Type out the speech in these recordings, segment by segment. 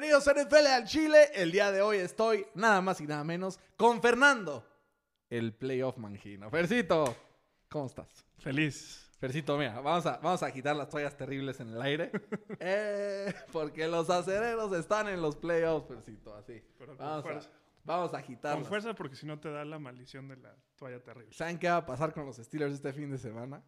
Bienvenidos a NFL al Chile. El día de hoy estoy nada más y nada menos con Fernando, el playoff mangino. Fercito, ¿cómo estás? Feliz. Fercito, mira, vamos a, vamos a agitar las toallas terribles en el aire. Eh, porque los acereros están en los playoffs, Fercito, así. Pero con Vamos a, fuerza. vamos a agitarlas. Con fuerza porque si no te da la maldición de la toalla terrible. ¿Saben qué va a pasar con los Steelers este fin de semana?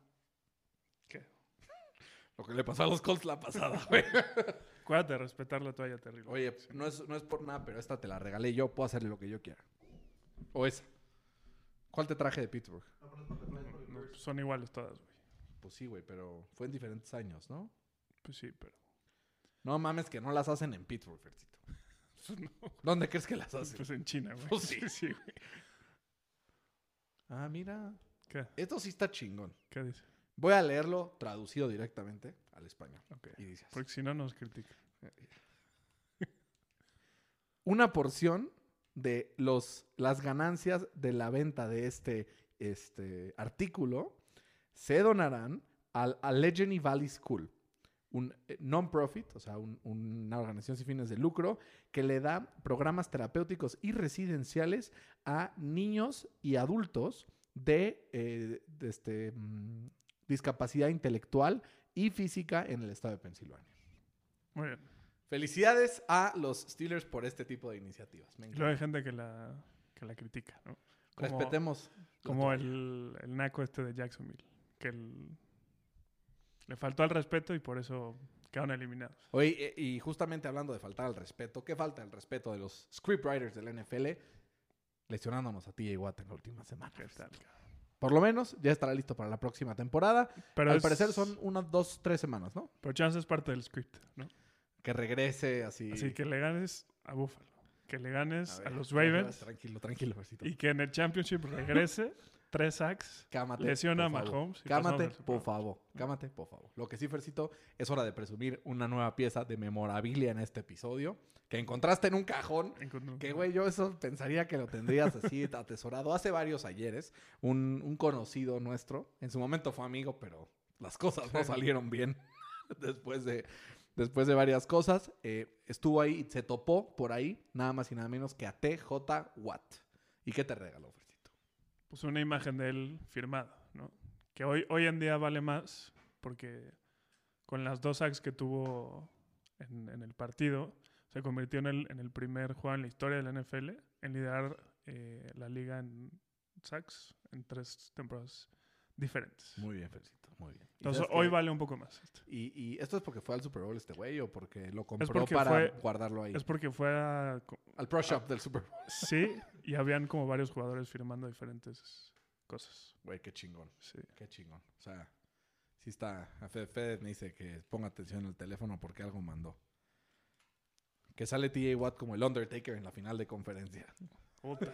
¿Qué? Lo que le pasó a los Colts la pasada, güey. Acuérdate de respetar la toalla terrible. Oye, no es, no es por nada, pero esta te la regalé yo. Puedo hacerle lo que yo quiera. O esa. ¿Cuál te traje de Pittsburgh? No, pues son iguales todas, güey. Pues sí, güey, pero fue en diferentes años, ¿no? Pues sí, pero. No mames que no las hacen en Pittsburgh, Fercito. Pues no. ¿Dónde crees que las hacen? Pues en China, güey. Pues sí. sí, güey. Ah, mira. ¿Qué? Esto sí está chingón. ¿Qué dice? Voy a leerlo traducido directamente al español. Ok. Y dice así. Porque si no nos critica. Una porción de los, las ganancias de la venta de este, este artículo se donarán al Allegheny Valley School, un eh, non-profit, o sea, un- una organización sin fines de lucro, que le da programas terapéuticos y residenciales a niños y adultos de, eh, de este, mm, discapacidad intelectual y física en el estado de Pensilvania. Muy bien. Felicidades a los Steelers por este tipo de iniciativas. Me luego hay gente que la, que la critica, ¿no? Como, Respetemos. Como el, el naco este de Jacksonville. Que el- le faltó al respeto y por eso quedaron eliminados. Oye, eh, y justamente hablando de faltar al respeto, ¿qué falta el respeto de los scriptwriters del NFL? Lesionándonos a TJ Watt en la última semana. ¿Qué tal, cabrón? Por lo menos ya estará listo para la próxima temporada. Pero Al es- parecer son unas dos, tres semanas, ¿no? Pero chance es parte del script, ¿no? Que regrese así. Así que le ganes a Buffalo, que le ganes a, ver, los Ravens Tranquilo, tranquilo, Versito. y que en el Championship regrese tres sacks, Cámate. lesiona a. Mahomes Cámate, por Bowl. favor. Cámate, por favor. Lo que sí, Fercito, es hora de presumir una nueva pieza de memorabilia en este episodio que encontraste en un cajón. Encontré Que, güey, yo eso pensaría que lo tendrías así atesorado. Hace varios ayeres, un, un conocido nuestro, en su momento fue amigo, pero las cosas no salieron bien después de, después de varias cosas. eh, estuvo ahí y se topó por ahí, nada más y nada menos que a TJ Watt. ¿Y qué te regaló? Pues una imagen de él firmada, ¿no? Que hoy, hoy en día vale más porque con las dos sacks que tuvo en, el partido, se convirtió en el, en el primer jugador en la historia de la NFL en liderar eh, la liga en sacks en tres temporadas diferentes. Muy bien, Fercito, muy bien. ¿Y Entonces hoy qué? vale un poco más. ¿Y, y esto es porque fue al Super Bowl este güey o porque lo compró porque para fue- guardarlo ahí? Es porque fue a, Al Pro Shop del Super Bowl. Sí, y habían como varios jugadores firmando diferentes cosas. Güey, qué chingón. Sí. Qué chingón. O sea, sí está. A Fede, Fede me dice que ponga atención al teléfono porque algo mandó. Que sale TJ Watt como el Undertaker en la final de conferencia. Puta.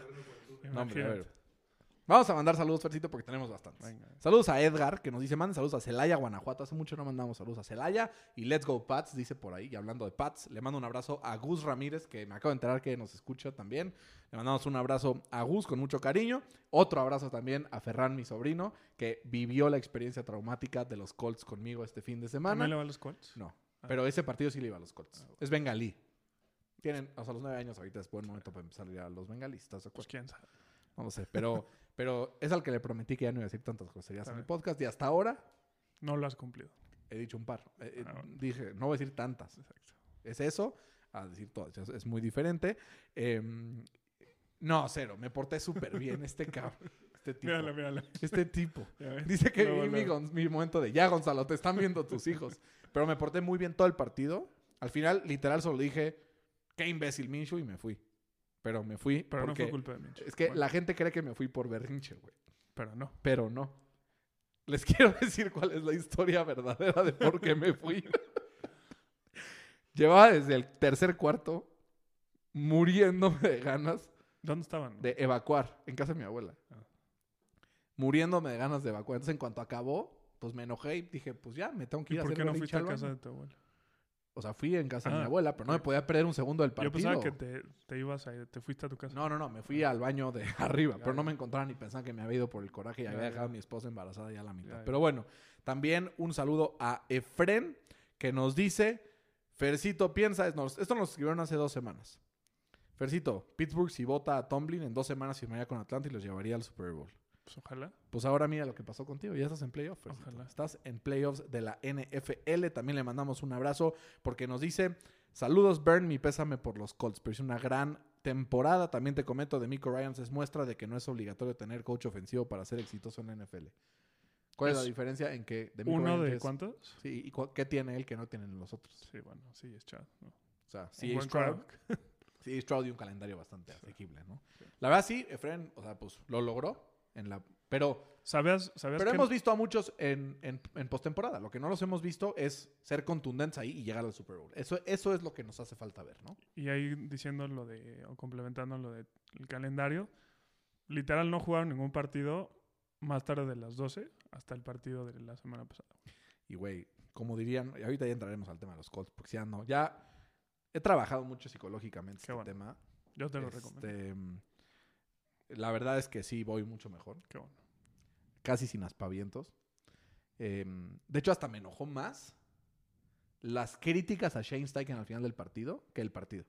No, hombre, a ver. Vamos a mandar saludos, Fercito, porque tenemos bastantes. Venga. Saludos a Edgar, que nos dice, manden saludos a Celaya, Guanajuato. Hace mucho no mandamos saludos a Celaya. Y Let's Go Pats, dice por ahí. Y hablando de Pats, le mando un abrazo a Gus Ramírez, que me acabo de enterar que nos escucha también. Le mandamos un abrazo a Gus con mucho cariño. Otro abrazo también a Ferran, mi sobrino, que vivió la experiencia traumática de los Colts conmigo este fin de semana. ¿También le va a los Colts? No, Ah. pero ese partido sí le iba a los Colts. Ah, Es bengalí. Tienen, o sea, los nueve años ahorita es buen momento para empezar a ir a los bengalíes, ¿estás de Pues quién sabe. No lo sé, pero, pero es al que le prometí que ya no iba a decir tantas groserías en el bien. podcast y hasta ahora No lo has cumplido. he dicho un par. Eh, eh, Ah, bueno. Dije, no voy a decir tantas. Exacto. Es eso, a decir todas. Es, muy diferente. Em, no, cero. Me porté súper bien este cabrón. Este tipo. Mírala, mírala. Este tipo. Dice que vi mi, mi momento de ya, Gonzalo, te están viendo tus hijos. Pero me porté muy bien todo el partido. Al final, literal, solo dije, qué imbécil Minshew y me fui. Pero me fui Pero no fue culpa de Minch. es que Bueno, la gente cree que me fui por berrinche, güey. Pero no. Pero no. Les quiero decir cuál es la historia verdadera de por qué me fui. Llevaba desde el tercer cuarto muriéndome de ganas ¿Dónde estaban? de evacuar en casa de mi abuela. Ah. Muriéndome de ganas de evacuar. Entonces, en cuanto acabó, pues me enojé y dije, pues ya, me tengo que ¿Y ir a por hacer qué no fuiste a casa de tu abuela? O sea, fui en casa de mi Ah, abuela, pero no me podía perder un segundo del Yo partido. pensaba que te, te ibas a ir, te fuiste a tu casa. No, no, no, me fui al baño de arriba, pero no me encontraban y pensaban que me había ido por el coraje y Ya, había ya. dejado a mi esposa embarazada ya a la mitad. Ya. Pero bueno, también un saludo a Efren que nos dice, Fercito piensa, esto nos escribieron hace dos semanas. Fercito, Pittsburgh si vota a Tomlin en dos semanas firmaría con Atlanta y los llevaría al Super Bowl. Pues ojalá. Pues ahora mira lo que pasó contigo. Ya estás en playoffs. Ojalá. Estás en playoffs de la NFL. También le mandamos un abrazo porque nos dice: Saludos, Bern. Mi pésame por los Colts. Pero es una gran temporada. También te comento de Miko Ryans es muestra de que no es obligatorio tener coach ofensivo para ser exitoso en la NFL. ¿Cuál es, Es la diferencia en que de Miko ¿Uno de es- cuántos? Sí, ¿y cu- qué tiene él que no tienen los otros? Sí, bueno, sí, es Chad. ¿no? O sea, sí, buen Stroud, sí, Stroud y un calendario bastante asequible, ¿no? La verdad sí, Efren, o sea, pues lo logró en la... Pero ¿Sabías, sabías Pero que hemos visto a muchos en, en, en postemporada. Lo que no los hemos visto es ser contundentes ahí y llegar al Super Bowl. Eso, eso es lo que nos hace falta ver, ¿no? Y ahí diciendo lo de, o complementando lo del calendario, literal no jugaron ningún partido más tarde de las 12 hasta el partido de la semana pasada. Y, güey, como dirían, y ahorita ya entraremos al tema de los Colts, porque ya no, ya he trabajado mucho psicológicamente Qué este bueno. tema. Yo te lo recomiendo. Este, mm, La verdad es que sí, voy mucho mejor. Qué bueno. Casi sin aspavientos. Em, de hecho, hasta me enojó más las críticas a Shane Steichen al final del partido que el partido.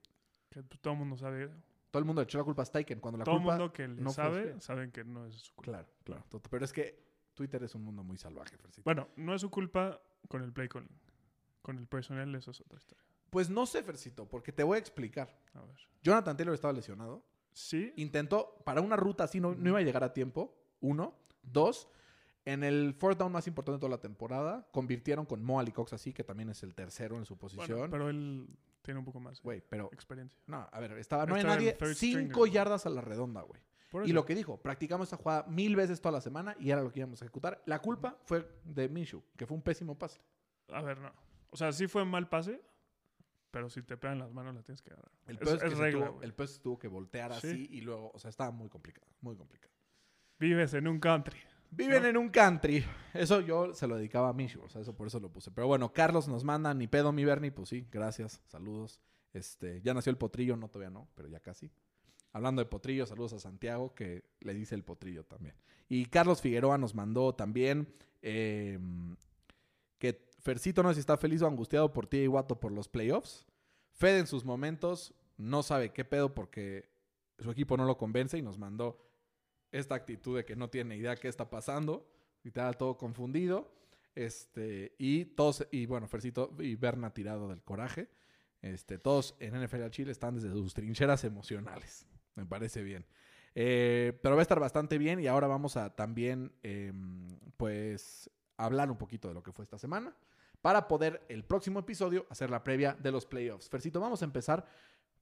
Que todo el mundo sabe, Todo el mundo le echó la culpa a Steichen cuando la todo el mundo que le no sabe, saben que no es su culpa. Claro, claro. Pero es que Twitter es un mundo muy salvaje, Fercito. Bueno, no es su culpa con el play calling. Con el personal eso es otra historia. Pues no sé, Fercito, porque te voy a explicar. A ver. Jonathan Taylor estaba lesionado. Sí, Intentó, para una ruta así no, no iba a llegar a tiempo. Uno. Dos. En el fourth down más importante de toda la temporada, convirtieron con Mo Cox así, que también es el tercero en su bueno, posición. pero él tiene un poco más Güey, pero... experiencia. No, a ver, estaba, no hay nadie. Cinco stringer, yardas a la redonda, güey. Y lo que dijo, practicamos esta jugada mil veces toda la semana y era lo que íbamos a ejecutar. La culpa fue de Minshew, que fue un pésimo pase. A ver, no. O sea, sí fue un mal pase, pero si te pegan las manos la tienes que agarrar. El es es, que regla, tuvo, el tuvo que voltear Sí. así y luego, o sea, estaba muy complicado, muy complicado. Vives en un country. Viven ¿No? en un country. Eso yo se lo dedicaba a Minshew, o sea, eso por eso lo puse. Pero bueno, Carlos nos manda, ni pedo, mi Bernie, pues sí, gracias, saludos. Este, ya nació el potrillo, no todavía no, pero ya casi. Hablando de potrillo, saludos a Santiago, que le dice el potrillo también. Y Carlos Figueroa nos mandó también eh, Fercito no sé si está feliz o angustiado por ti y Guato por los playoffs. Fede en sus momentos no sabe qué pedo porque su equipo no lo convence y nos mandó esta actitud de que no tiene idea qué está pasando, literal todo confundido. Este, y todos, y bueno, Fercito y Berna tirado del coraje. Este, todos en NFL Chile están desde sus trincheras emocionales. Me parece bien. Eh, pero va a estar bastante bien y ahora vamos a también, em, pues, hablar un poquito de lo que fue esta semana para poder el próximo episodio hacer la previa de los playoffs. Fercito, vamos a empezar,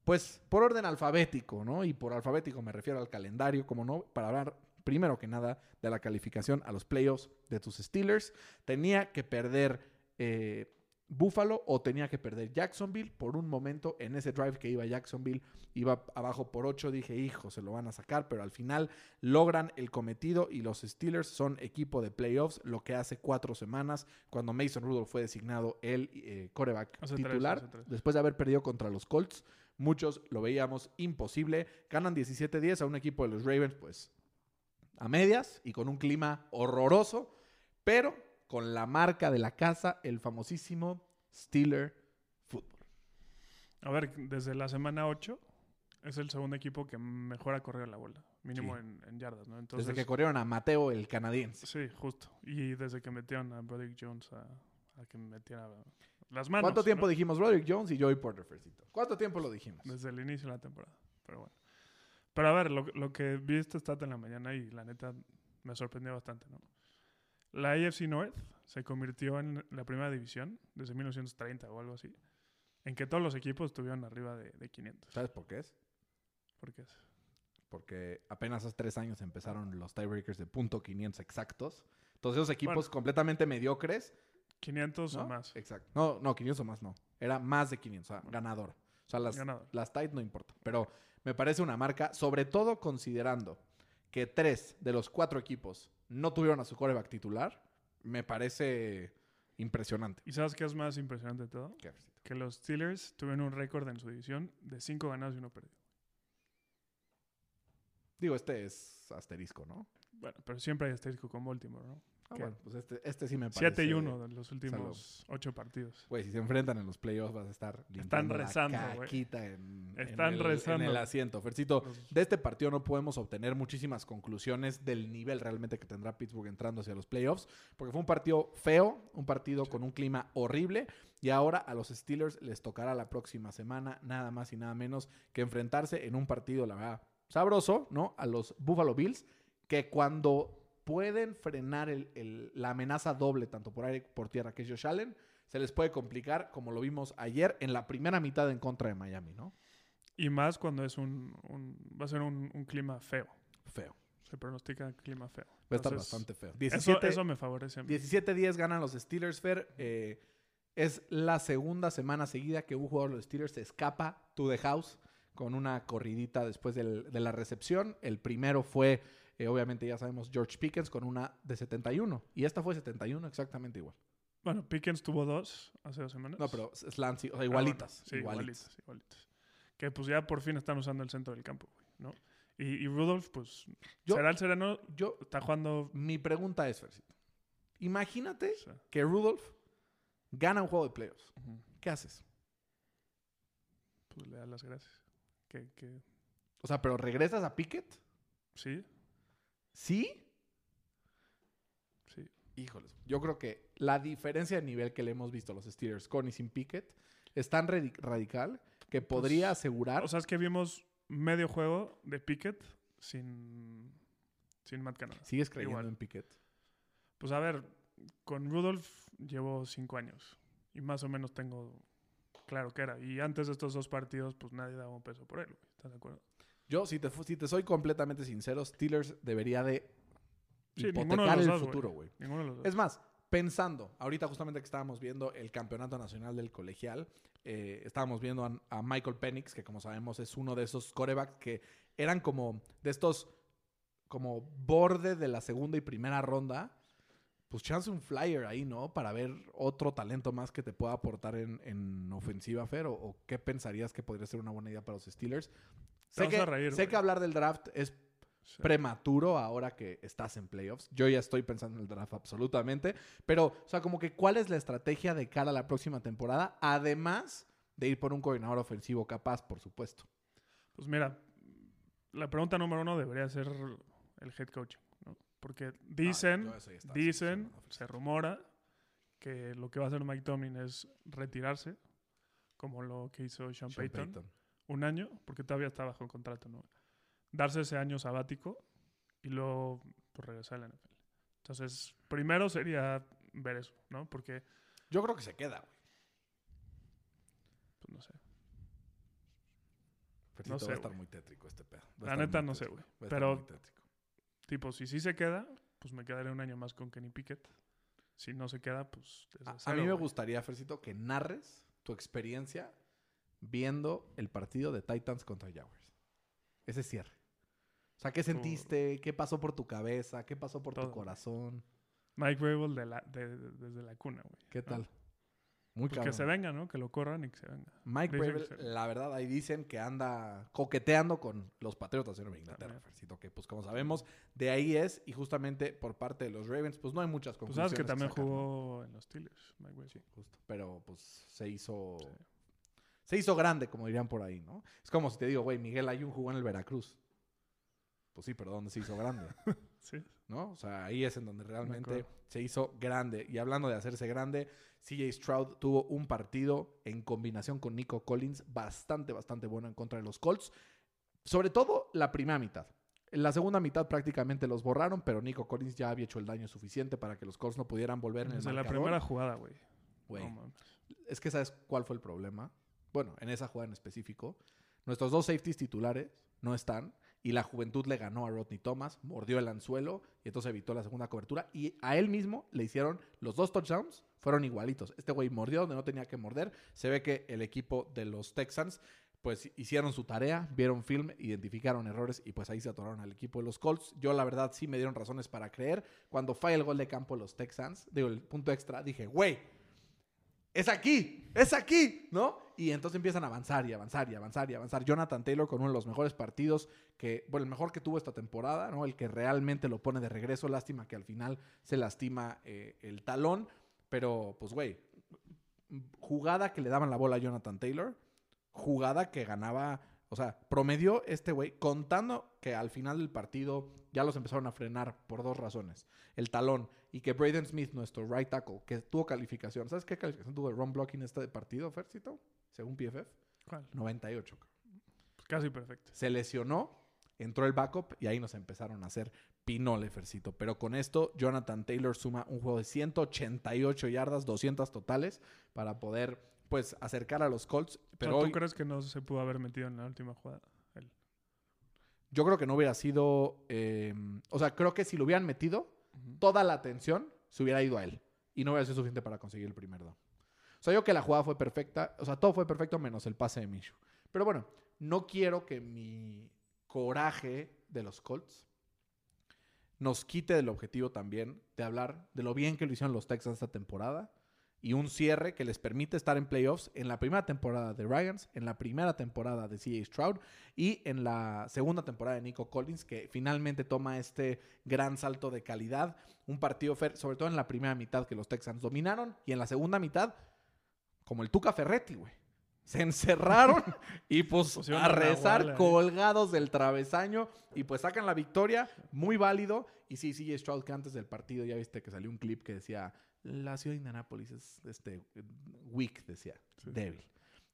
pues, por orden alfabético, ¿no? Y por alfabético me refiero al calendario, como no, para hablar primero que nada de la calificación a los playoffs de tus Steelers. Tenía que perder eh, Buffalo o tenía que perder Jacksonville. Por un momento, en ese drive que iba Jacksonville, iba abajo por 8. Dije, hijo, se lo van a sacar, pero al final logran el cometido y los Steelers son equipo de playoffs, lo que hace cuatro semanas, cuando Mason Rudolph fue designado el eh, coreback titular, después de haber perdido contra los Colts. Muchos lo veíamos imposible. Ganan 17-10 a un equipo de los Ravens, pues a medias y con un clima horroroso, pero con la marca de la casa, el famosísimo Steeler Football. A ver, desde la semana 8 es el segundo equipo que mejor ha corrido la bola. Mínimo Sí. en, en yardas, ¿no? Entonces, Desde que corrieron a Mateo, el canadiense. Sí, justo. Y desde que metieron a Broderick Jones a, a que metiera las manos. ¿Cuánto tiempo ¿no? dijimos Roderick Jones y Joey Porter, Fercito? ¿Cuánto tiempo lo dijimos? Desde el inicio de la temporada. Pero bueno. Pero a ver, lo, lo que vi este stat en la mañana y la neta me sorprendió bastante, ¿no? La AFC North se convirtió en la primera división desde 1930 o algo así, en que todos los equipos estuvieron arriba de, de 500. ¿Sabes por qué es? Porque es, Porque apenas hace tres años empezaron los tiebreakers de punto .500 exactos. Entonces esos equipos Bueno. completamente mediocres 500 ¿no? o más. Exacto. No, no, 500 o más no. Era más de 500, o sea, ganador. O sea, las, Ganador. las tight no importa. Pero me parece una marca, sobre todo considerando que tres de los cuatro equipos no tuvieron a su coreback titular, me parece impresionante. ¿Y sabes qué es más impresionante de todo? Qué. Que los Steelers tuvieron un récord en su división de 5 ganados y 1 perdido. Digo, este es asterisco, ¿no? Bueno, pero siempre hay asterisco con Baltimore, ¿no? Ah, bueno, pues este, este sí me parece. 7 y 1 de los últimos 8 partidos. Güey, si se enfrentan en los playoffs vas a estar limpiando rezando, la en, en Están el, rezando. en el asiento. Fercito, de este partido no podemos obtener muchísimas conclusiones del nivel realmente que tendrá Pittsburgh entrando hacia los playoffs, porque fue un partido feo, un partido con un clima horrible, y ahora a los Steelers les tocará la próxima semana nada más y nada menos que enfrentarse en un partido, la verdad, sabroso, ¿no? A los Buffalo Bills, que cuando pueden frenar el- el- la amenaza doble, tanto por aire como por tierra, que es Josh Allen, se les puede complicar, como lo vimos ayer en la primera mitad en contra de Miami, ¿no? Y más cuando es un, un- va a ser un, un clima feo. Feo. Se pronostica clima feo. Va a estar bastante feo. Eso, 17, eso me favorece a mí. 17-10 ganan los Steelers, Fer. Eh, es la segunda semana seguida que un jugador de los Steelers se escapa to the house con una corridita después del- de la recepción. El primero fue, eh, obviamente ya sabemos, George Pickens con una de 71. Y esta fue 71 exactamente igual. Bueno, Pickens tuvo dos hace dos semanas. No, pero slants, o sea, Ah, igualitas. bueno, sí, igualitas. igualitas. igualitas. Que pues ya por fin están usando el centro del campo, güey, ¿no? Y, y Rudolph, pues, Yo- será el sereno, Yo, está jugando... mi pregunta es, Fercito. Imagínate que Rudolph gana un juego de playoffs. ¿Qué haces? pues le da las gracias. Que, que O sea, pero regresas a Pickett. sí, ¿Sí? sí. Híjoles, yo creo que la diferencia de nivel que le hemos visto a los Steelers con y sin Pickett es tan radi- radical que podría asegurar. O sea, es que vimos medio juego de Pickett sin, sin Matt Canada. ¿Sigues creyendo igual. en Pickett? Pues a ver, con Rudolph llevo cinco años y más o menos tengo claro que era. Y antes de estos dos partidos, pues nadie daba un peso por él. ¿Estás de acuerdo? Yo, si te, si te soy completamente sincero, Steelers debería de Sí, ninguno de hipotecar el dos, futuro, güey. Es más, pensando, ahorita justamente que estábamos viendo el campeonato nacional del colegial, eh, estábamos viendo a, a Michael Penix, que como sabemos es uno de esos corebacks que eran como de estos, como borde de la segunda y primera ronda. Pues chance un flyer ahí, ¿no? Para ver otro talento más que te pueda aportar en, en ofensiva, Fer. O, o qué pensarías que podría ser una buena idea para los Steelers? Sé, que, a reír, sé que hablar del draft es Sí. prematuro ahora que estás en playoffs. Yo ya estoy pensando en el draft absolutamente. Pero, o sea, como que cuál es la estrategia de cara a la próxima temporada, además de ir por un coordinador ofensivo capaz, por supuesto. Pues mira, la pregunta número uno debería ser el head coaching, ¿no? Porque dicen, Ah, dicen, solucionado. se rumora que lo que va a hacer Mike Tomlin es retirarse, como lo que hizo Sean, Sean Payton, Payton. Un año, porque todavía está bajo contrato, ¿no? Darse ese año sabático y luego pues, regresar a la NFL. Entonces, primero sería ver eso, ¿no? Porque, Yo creo que se queda, güey. pues no sé. Fercito, No sé, va a estar güey. muy tétrico este pedo. Va La neta no sé, güey. Pero, tipo, si sí se queda, pues me quedaré un año más con Kenny Pickett. Si no se queda, pues A, mí me güey. gustaría, Fercito, que narres tu experiencia viendo el partido de Titans contra Jaguars. Ese cierre. O sea, ¿qué sentiste? ¿Qué pasó por tu cabeza? ¿Qué pasó por tu corazón? Mike Vrabel de la, de- de- desde la cuna, güey. ¿Qué ¿no? tal? Muy Pues que se venga, ¿no? Que lo corran y que se venga. Mike se- la verdad, ahí dicen que anda coqueteando con los Patriotas de Nueva Inglaterra. Fercito, que pues como sabemos, de ahí es, y justamente por parte de los Ravens, pues no hay muchas Pues conclusiones. sabes que también ¿no? jugó en los Steelers, Mike Vrabel. Sí, justo. Pero pues se hizo. Sí. Se hizo grande, como dirían por ahí, ¿no? Es como si te digo, güey, Miguel Ayun jugó en el Veracruz. Pues sí, pero ¿dónde se hizo grande? Sí. ¿No? O sea, ahí es en donde realmente se hizo grande. Y hablando de hacerse grande, CJ Stroud tuvo un partido en combinación con Nico Collins bastante, bastante bueno en contra de los Colts. Sobre todo la primera mitad. En la segunda mitad prácticamente los borraron, pero Nico Collins ya había hecho el daño suficiente para que los Colts no pudieran volver en el Desde la marcador. primera jugada, güey. Güey, No es que ¿sabes cuál fue el problema? Bueno, en esa jugada en específico, nuestros dos safeties titulares no están y la juventud le ganó a Rodney Thomas, mordió el anzuelo y entonces evitó la segunda cobertura y a él mismo le hicieron los dos touchdowns, fueron igualitos. Este güey mordió donde no tenía que morder. Se ve que el equipo de los Texans pues hicieron su tarea, vieron film, identificaron errores y pues ahí se atoraron al equipo de los Colts. Yo la verdad sí me dieron razones para creer. Cuando falla el gol de campo los Texans, digo el punto extra, dije, güey, es aquí, es aquí, ¿no? Y entonces empiezan a avanzar y avanzar y avanzar y avanzar. Jonathan Taylor con uno de los mejores partidos que, bueno, el mejor que tuvo esta temporada, ¿no? El que realmente lo pone de regreso. Lástima que al final se lastima eh, el talón. Pero, pues, güey, jugada que le daban la bola a Jonathan Taylor, jugada que ganaba, o sea, promedió este güey, contando que al final del partido ya los empezaron a frenar por dos razones. El talón y que Braden Smith, nuestro right tackle, que tuvo calificación. ¿Sabes qué calificación tuvo el run blocking este partido, Fercito? Según PFF. ¿Cuál? 98. Pues casi perfecto. Se lesionó, entró el backup y ahí nos empezaron a hacer pinole, Fercito. Pero con esto, Jonathan Taylor suma un juego de 188 yardas, 200 totales, para poder, pues, acercar a los Colts. Pero ¿Tú hoy, crees que no se pudo haber metido en la última jugada? Yo creo que no hubiera sido... eh, o sea, creo que si lo hubieran metido, toda la atención se hubiera ido a él. Y no hubiera sido suficiente para conseguir el primer down. O sea, yo que la jugada fue perfecta. O sea, todo fue perfecto menos el pase de Minshew. Pero bueno, no quiero que mi coraje de los Colts nos quite del objetivo también de hablar de lo bien que lo hicieron los Texans esta temporada y un cierre que les permite estar en playoffs en la primera temporada de Ryans, en la primera temporada de CJ Stroud y en la segunda temporada de Nico Collins, que finalmente toma este gran salto de calidad. Un partido, sobre todo en la primera mitad que los Texans dominaron y en la segunda mitad, como el Tuca Ferretti, güey. Se encerraron y pues Pusieron a rezar ahí. colgados del travesaño y pues sacan la victoria, muy válido. Y sí, CJ Stroud que antes del partido ya viste que salió un clip que decía, la ciudad de Indianapolis es este, weak, decía, Sí. débil.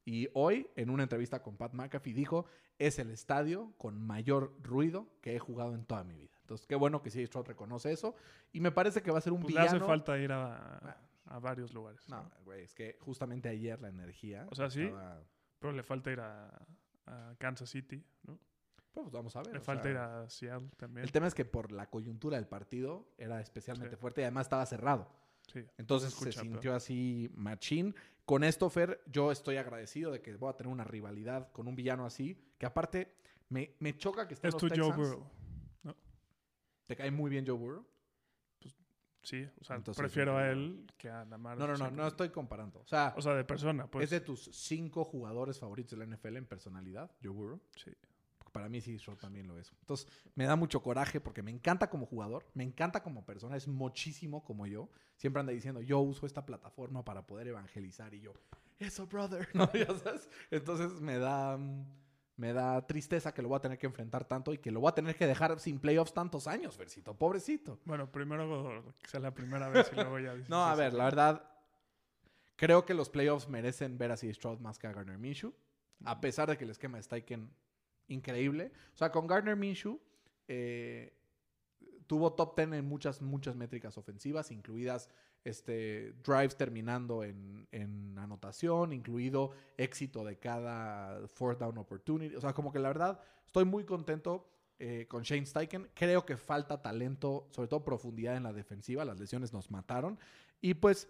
Y hoy, en una entrevista con Pat McAfee, dijo, es el estadio con mayor ruido que he jugado en toda mi vida. Entonces, qué bueno que CJ Stroud reconoce eso. Y me parece que va a ser un Pues le hace falta ir a, a varios lugares. No, ¿no? güey, es que justamente ayer la energía... O sea, sí. estaba- Pero le falta ir a, a Kansas City, ¿no? Pues vamos a ver. Le falta sea, ir a Seattle también. El tema es que por la coyuntura del partido era especialmente Sí. fuerte y además estaba cerrado. Sí. Entonces Se sintió así machín. Con esto, Fer, yo estoy agradecido de que voy a tener una rivalidad con un villano así, que aparte me, me choca que esté Es en tu los Joe Texans. Burrow. ¿Te cae muy bien Joe Burrow? Sí, o sea, Entonces, prefiero a él que a Lamar. No, no, no, no estoy comparando. O sea, O sea, de persona, pues. es de tus cinco jugadores favoritos de la NFL en personalidad, Joe Burrow. Sí. Para mí sí, yo también lo es. Entonces, me da mucho coraje porque me encanta como jugador, me encanta como persona, es muchísimo como yo. Siempre anda diciendo, yo uso esta plataforma para poder evangelizar y yo, eso, brother. ¿No? Ya sabes. Entonces, me da, me da tristeza que lo voy a tener que enfrentar tanto y que lo voy a tener que dejar sin playoffs tantos años, Versito. Pobrecito. Bueno, primero que sea la primera vez y luego ya No, a ver, la verdad, creo que los playoffs merecen ver a Stroud más que a Gardner Minshew, a pesar de que el esquema de Steichen increíble. O sea, con Gardner Minshew eh, tuvo top 10 en muchas, muchas métricas ofensivas, incluidas este, drives terminando en, en anotación, incluido éxito de cada fourth down opportunity. O sea, como que la verdad, estoy muy contento eh, con Shane Steichen. Creo que falta talento, sobre todo profundidad en la defensiva. Las lesiones nos mataron. Y pues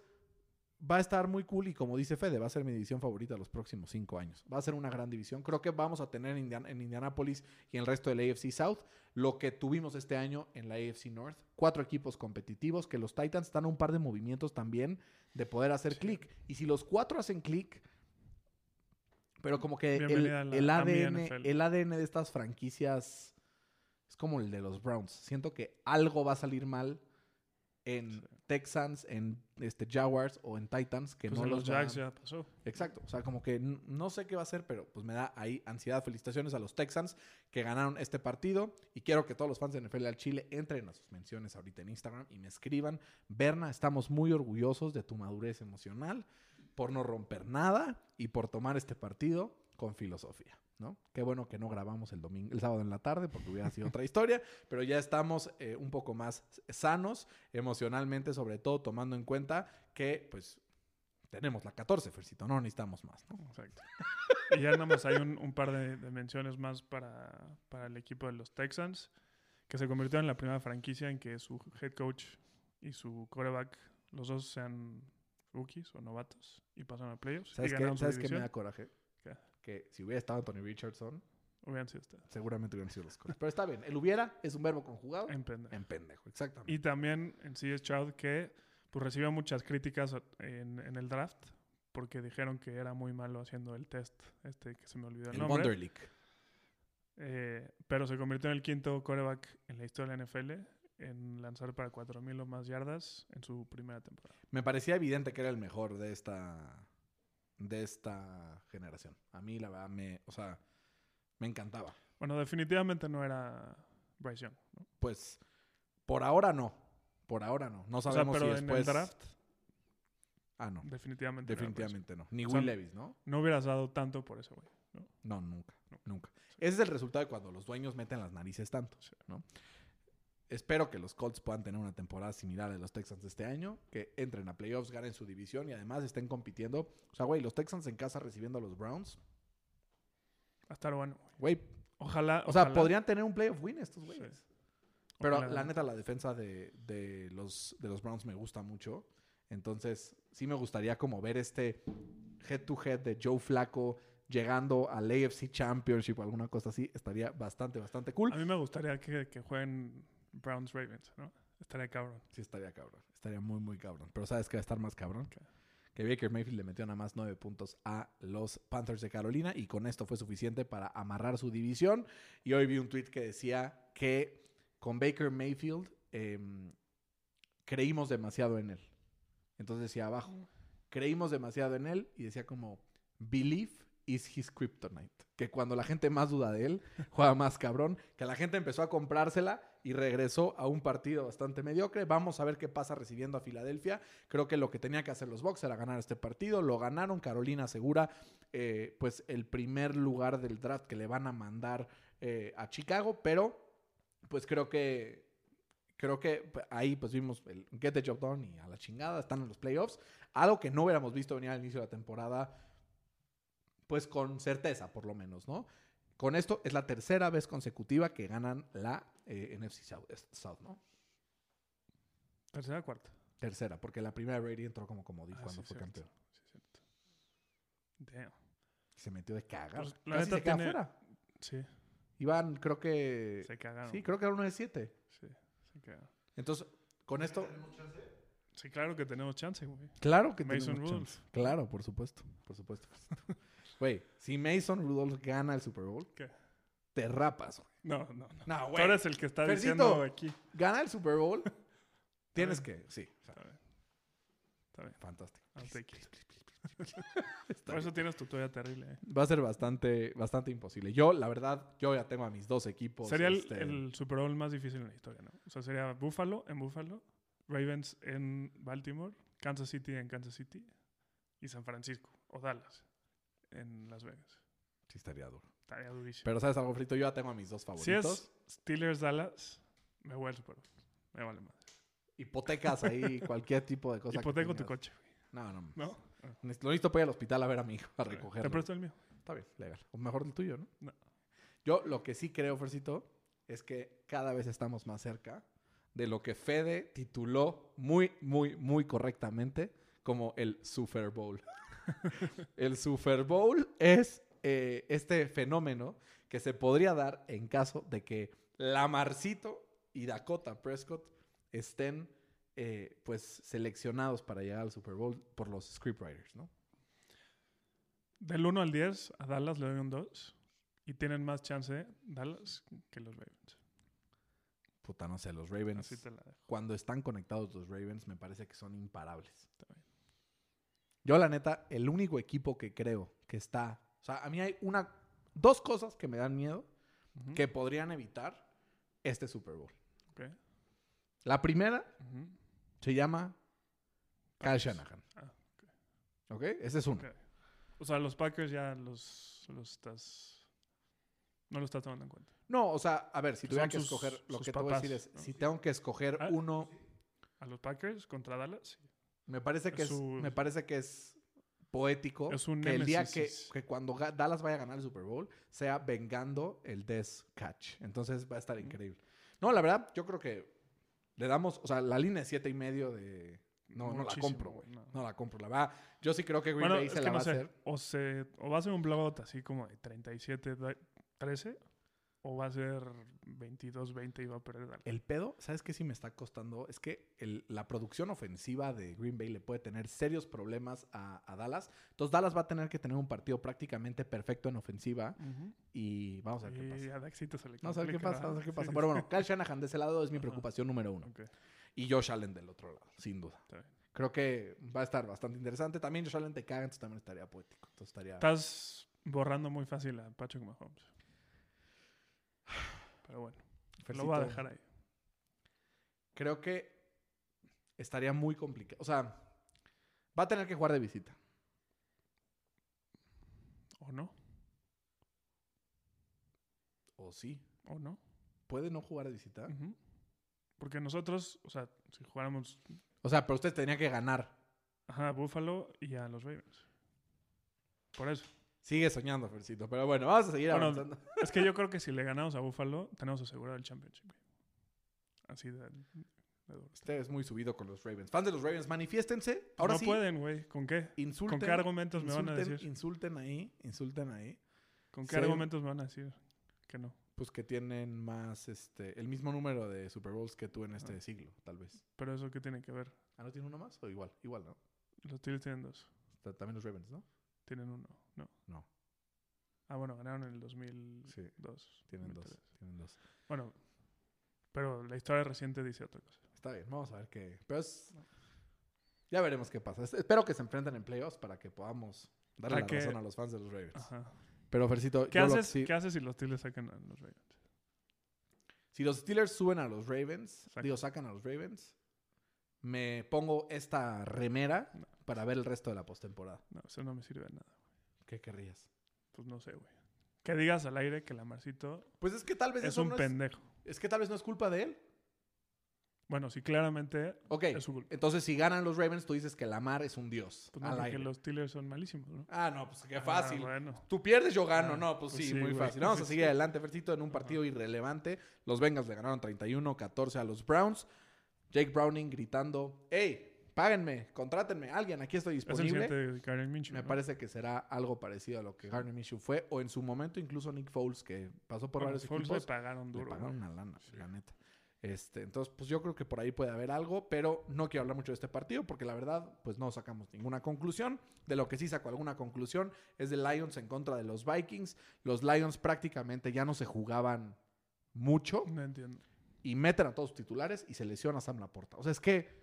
va a estar muy cool y como dice Fede, va a ser mi división favorita los próximos cinco años. Va a ser una gran división. Creo que vamos a tener en, Indian- en Indianapolis y en el resto del AFC South lo que tuvimos este año en la AFC North. Cuatro equipos competitivos que los Titans están a un par de movimientos también de poder hacer Sí. clic. Y si los cuatro hacen clic, pero como que el, ADN, el ADN de estas franquicias es como el de los Browns. Siento que algo va a salir mal en. Texans, en este Jaguars o en Titans que Pues no en los Jacks ya pasó. Exacto, o sea, como que no sé qué va a hacer, pero pues me da ahí ansiedad. Felicitaciones a los Texans que ganaron este partido y quiero que todos los fans de NFL al Chile entren a sus menciones ahorita en Instagram y me escriban. Berna, estamos muy orgullosos de tu madurez emocional por no romper nada y por tomar este partido con filosofía, ¿no? Qué bueno que no grabamos el domingo, el sábado en la tarde porque hubiera sido otra historia, pero ya estamos eh, un poco más sanos emocionalmente, sobre todo tomando en cuenta que pues tenemos la 14, Fercito, no necesitamos más, ¿no? Exacto. y ya nada más hay un, un par de, de menciones más para, para el equipo de los Texans, que se convirtió en la primera franquicia en que su head coach y su quarterback, los dos sean rookies o novatos y pasan a playoffs. y ¿Sabes qué, su ¿sabes qué me da coraje? Que si hubiera estado Anthony Richardson, Hubieran sido ustedes. seguramente hubieran sido los cosas. Pero está bien, el hubiera es un verbo conjugado En pendejo. en pendejo, exactamente. Y también en sí es Stroud que pues, recibió muchas críticas en, en el draft porque dijeron que era muy malo haciendo el test, este que se me olvidó el, El nombre. Wonder League. Eh, pero se convirtió en el quinto quarterback en la historia de la NFL en lanzar para 4.000 o más yardas en su primera temporada. Me parecía evidente que era el mejor de esta de esta generación. A mí la verdad me, o sea, me encantaba. Bueno, definitivamente no era Bryce Young. ¿no? Pues por ahora no. Por ahora no. No O sea, sabemos pero si en después el draft, Ah, no. definitivamente. Definitivamente no. Ni O sea, Will Levis, ¿no? No hubieras dado tanto por eso, güey. ¿no? No, nunca, nunca. Ese es el resultado de cuando los dueños meten las narices tanto, Sí. ¿no? Espero que los Colts puedan tener una temporada similar a los Texans de este año, que entren a playoffs, ganen su división y además estén compitiendo. O sea, güey, los Texans en casa recibiendo a los Browns. Va a estar bueno, güey. Ojalá. o sea, podrían tener un playoff win estos güeyes. Sí. Pero Ojalá. la neta, la defensa de, de los, de los Browns me gusta mucho. Entonces, sí me gustaría como ver este head to head de Joe Flaco llegando al AFC Championship o alguna cosa así. Estaría bastante, bastante cool. A mí me gustaría que, que jueguen Browns Ravens, ¿no? Estaría cabrón. Sí, estaría cabrón. Estaría muy, muy cabrón. Pero ¿sabes qué va a estar más cabrón? Que Baker Mayfield le metió nada más nueve puntos a los Panthers de Carolina y con esto fue suficiente para amarrar su división. Y hoy vi un tweet que decía que con Baker Mayfield em, creímos demasiado en él. Entonces decía abajo, creímos demasiado en él y decía como, belief is his kryptonite. Que cuando la gente más duda de él, juega más cabrón. Que la gente empezó a comprársela y regresó a un partido bastante mediocre. Vamos a ver qué pasa recibiendo a Filadelfia. Creo que lo que tenía que hacer los Bucks era ganar este partido. Lo ganaron. Carolina asegura eh, pues el primer lugar del draft que le van a mandar eh, a Chicago. Pero pues creo que creo que ahí pues vimos el get the job done y a la chingada están en los playoffs. Algo que no hubiéramos visto venir al inicio de la temporada pues con certeza, por lo menos, ¿no? Con esto es la tercera vez consecutiva que ganan la eh, NFC South, South, ¿no? Tercera o cuarta. Tercera, porque la primera Brady entró como comodín Ah, cuando sí, fue cierto. campeón. Sí, cierto. Damn. Se metió de cagar. Pues, la Casi neta se queda tiene- fuera. Sí, Iban, creo que... se cagaron. Sí, creo que era uno de siete. Sí, se cagaron. Entonces, con esto... Sí, claro que tenemos chance, güey. Claro que Mason tenemos Rudolph. chance. Claro, por supuesto. Por supuesto. por supuesto. Güey, si Mason Rudolph gana el Super Bowl, ¿Qué? te rapas. güey. No, no, no. No, Tú eres el que está Fercito. diciendo aquí. Gana el Super Bowl, tienes que... Sí, o sea, Está bien. Está bien. fantástico. Está Por eso tienes tu toalla terrible. eh. Va a ser bastante, bastante imposible. Yo, la verdad, yo ya tengo a mis dos equipos. Sería el, este, el Super Bowl más difícil en la historia, ¿no? O sea, sería Buffalo en Buffalo, Ravens en Baltimore, Kansas City en Kansas City y San Francisco o Dallas en Las Vegas. Sí, estaría duro. Estaría durísimo. Pero, ¿sabes algo, Frito? Yo ya tengo a mis dos si favoritos. es Steelers Dallas, me voy al Super Bowl. Me vale más. Hipotecas ahí, cualquier tipo de cosa. que Hipoteco tu coche, No, no. ¿no? Lo necesito para ir al hospital a ver a mi hijo, a Te recogerlo. presto el mío. Está bien, legal. O mejor el tuyo, ¿no? No. Yo lo que sí creo, Fercito, es que cada vez estamos más cerca de lo que Fede tituló muy, muy, muy correctamente como el Super Bowl. el Super Bowl es eh, este fenómeno que se podría dar en caso de que Lamarcito y Dakota Prescott estén eh, pues seleccionados para llegar al Super Bowl por los scriptwriters, ¿no? Del 1 al 10, a Dallas le doy un 2. Y tienen más chance Dallas que los Ravens. Puta, no sé, los Ravens. Así te la dejo. cuando están conectados los Ravens, me parece que son imparables. Está bien. Yo, la neta, el único equipo que creo que está. O sea, a mí hay una. Dos cosas que me dan miedo que podrían evitar este Super Bowl. La primera se llama Kyle. Shanahan. Ah, ¿Ok? Ese es uno. O sea, los Packers ya los, los estás. No lo estás tomando en cuenta. No, o sea, a ver, si tuviera que sus- escoger, lo que te voy a decir es: ¿no? si tengo que escoger Ah. uno, A los Packers contra Dallas. me parece que Es me parece que es poético Es un que el día que, que cuando Dallas vaya a ganar el Super Bowl sea vengando el Death Catch. Entonces va a estar increíble. No, la verdad, yo creo que le damos, o sea, la línea de siete y medio de. No, no la compro, güey. no. No. la compro. La verdad, yo sí creo que Green Bueno, Bay es se la no va a hacer. O, se, o va a ser un blowout así como de 37, 13. O va a ser 22-20 y va a perder Dallas. El pedo, ¿sabes qué sí me está costando? Es que el- la producción ofensiva de Green Bay le puede tener serios problemas a, a Dallas. Entonces Dallas va a tener que tener un partido prácticamente perfecto en ofensiva y vamos a ver qué Y pasa. a Daxito se le Vamos a ver qué pasa, vamos a ver qué pasa. Sí, Pero bueno, Kyle Shanahan de ese lado es mi preocupación número uno. Ok, Y Josh Allen del otro lado, sin duda. está bien. Creo que va a estar bastante interesante. También Josh Allen te caga, entonces también estaría poético. Entonces estaría... Estás borrando muy fácil a Patrick Mahomes. Pero bueno, lo voy a Fercito, dejar ahí. Creo que estaría muy complicado. O sea, va a tener que jugar de visita. ¿O no? O sí. ¿O no? Puede no jugar de visita. Porque nosotros, o sea, si jugáramos O sea, pero usted tenía que ganar. ajá, a Buffalo y a los Ravens. Por eso. Sigue soñando, Fercito. Pero bueno, vamos a seguir Bueno, avanzando. Es que yo creo que si le ganamos a Buffalo, tenemos asegurado el championship. Así de. Usted es muy subido con los Ravens. Fans de los Ravens, manifiéstense. Ahora no sí, pueden, güey. ¿Con qué? insulten. ¿Con qué argumentos me van a decir? Insulten ahí, insulten ahí. ¿Con qué Sí. argumentos me van a decir que no? Pues que tienen más, este, el mismo número de Super Bowls que tú en este Ah. siglo, tal vez. Pero eso qué tiene que ver. Ah, ¿no tiene uno más? O igual, igual, ¿no? Los Steelers tienen dos. También los Ravens, ¿no? Tienen uno. No. No, Ah, bueno, ganaron en el 2002. sí, tienen dos, 2003. tienen dos. Bueno, pero la historia reciente dice otra cosa. Está bien, vamos a ver qué. Pero es. Ya veremos qué pasa. Es- Espero que se enfrenten en playoffs para que podamos darle la que- razón a los fans de los Ravens. Ajá. Pero, Fercito, ¿Qué lo haces, sí- ¿Qué haces si los Steelers sacan a los Ravens? si los Steelers suben a los Ravens, Sacan. digo, sacan a los Ravens, me pongo esta remera No. para ver el resto de la postemporada. No, eso no me sirve de nada. ¿Qué querrías? Pues no sé, güey. Que digas al aire que Lamarcito Pues es que tal vez es eso un no pendejo. es que tal vez no es culpa de él. Bueno, sí, claramente Ok, es su culpa. entonces si ganan los Ravens, tú dices que Lamar es un dios. Pues no, al porque aire. los Steelers son malísimos, ¿no? Ah, no, pues qué fácil. Ah, bueno. Tú pierdes, yo gano. Ah, no, pues, pues sí, sí, muy güey. fácil. Vamos a seguir adelante, Fercito, en un partido irrelevante. Los Bengals le ganaron 31-14 a los Browns. Jake Browning gritando, hey, páguenme, contrátenme, alguien, aquí estoy Es el disponible. siguiente Karen Minshew. Me ¿no? parece que será algo parecido a lo que Garner Minshew fue, o en su momento incluso Nick Foles, que pasó por Bueno, varios Foles equipos. le pagaron Le duro. pagaron ¿no? una lana, Sí. la neta. Este, entonces, pues yo creo que por ahí puede haber algo, pero no quiero hablar mucho de este partido porque la verdad, pues no sacamos ninguna conclusión. De lo que sí saco alguna conclusión es de Lions en contra de los Vikings. Los Lions prácticamente ya no se jugaban mucho No entiendo. y meten a todos sus titulares y se lesiona a Sam Laporta. O sea, es que,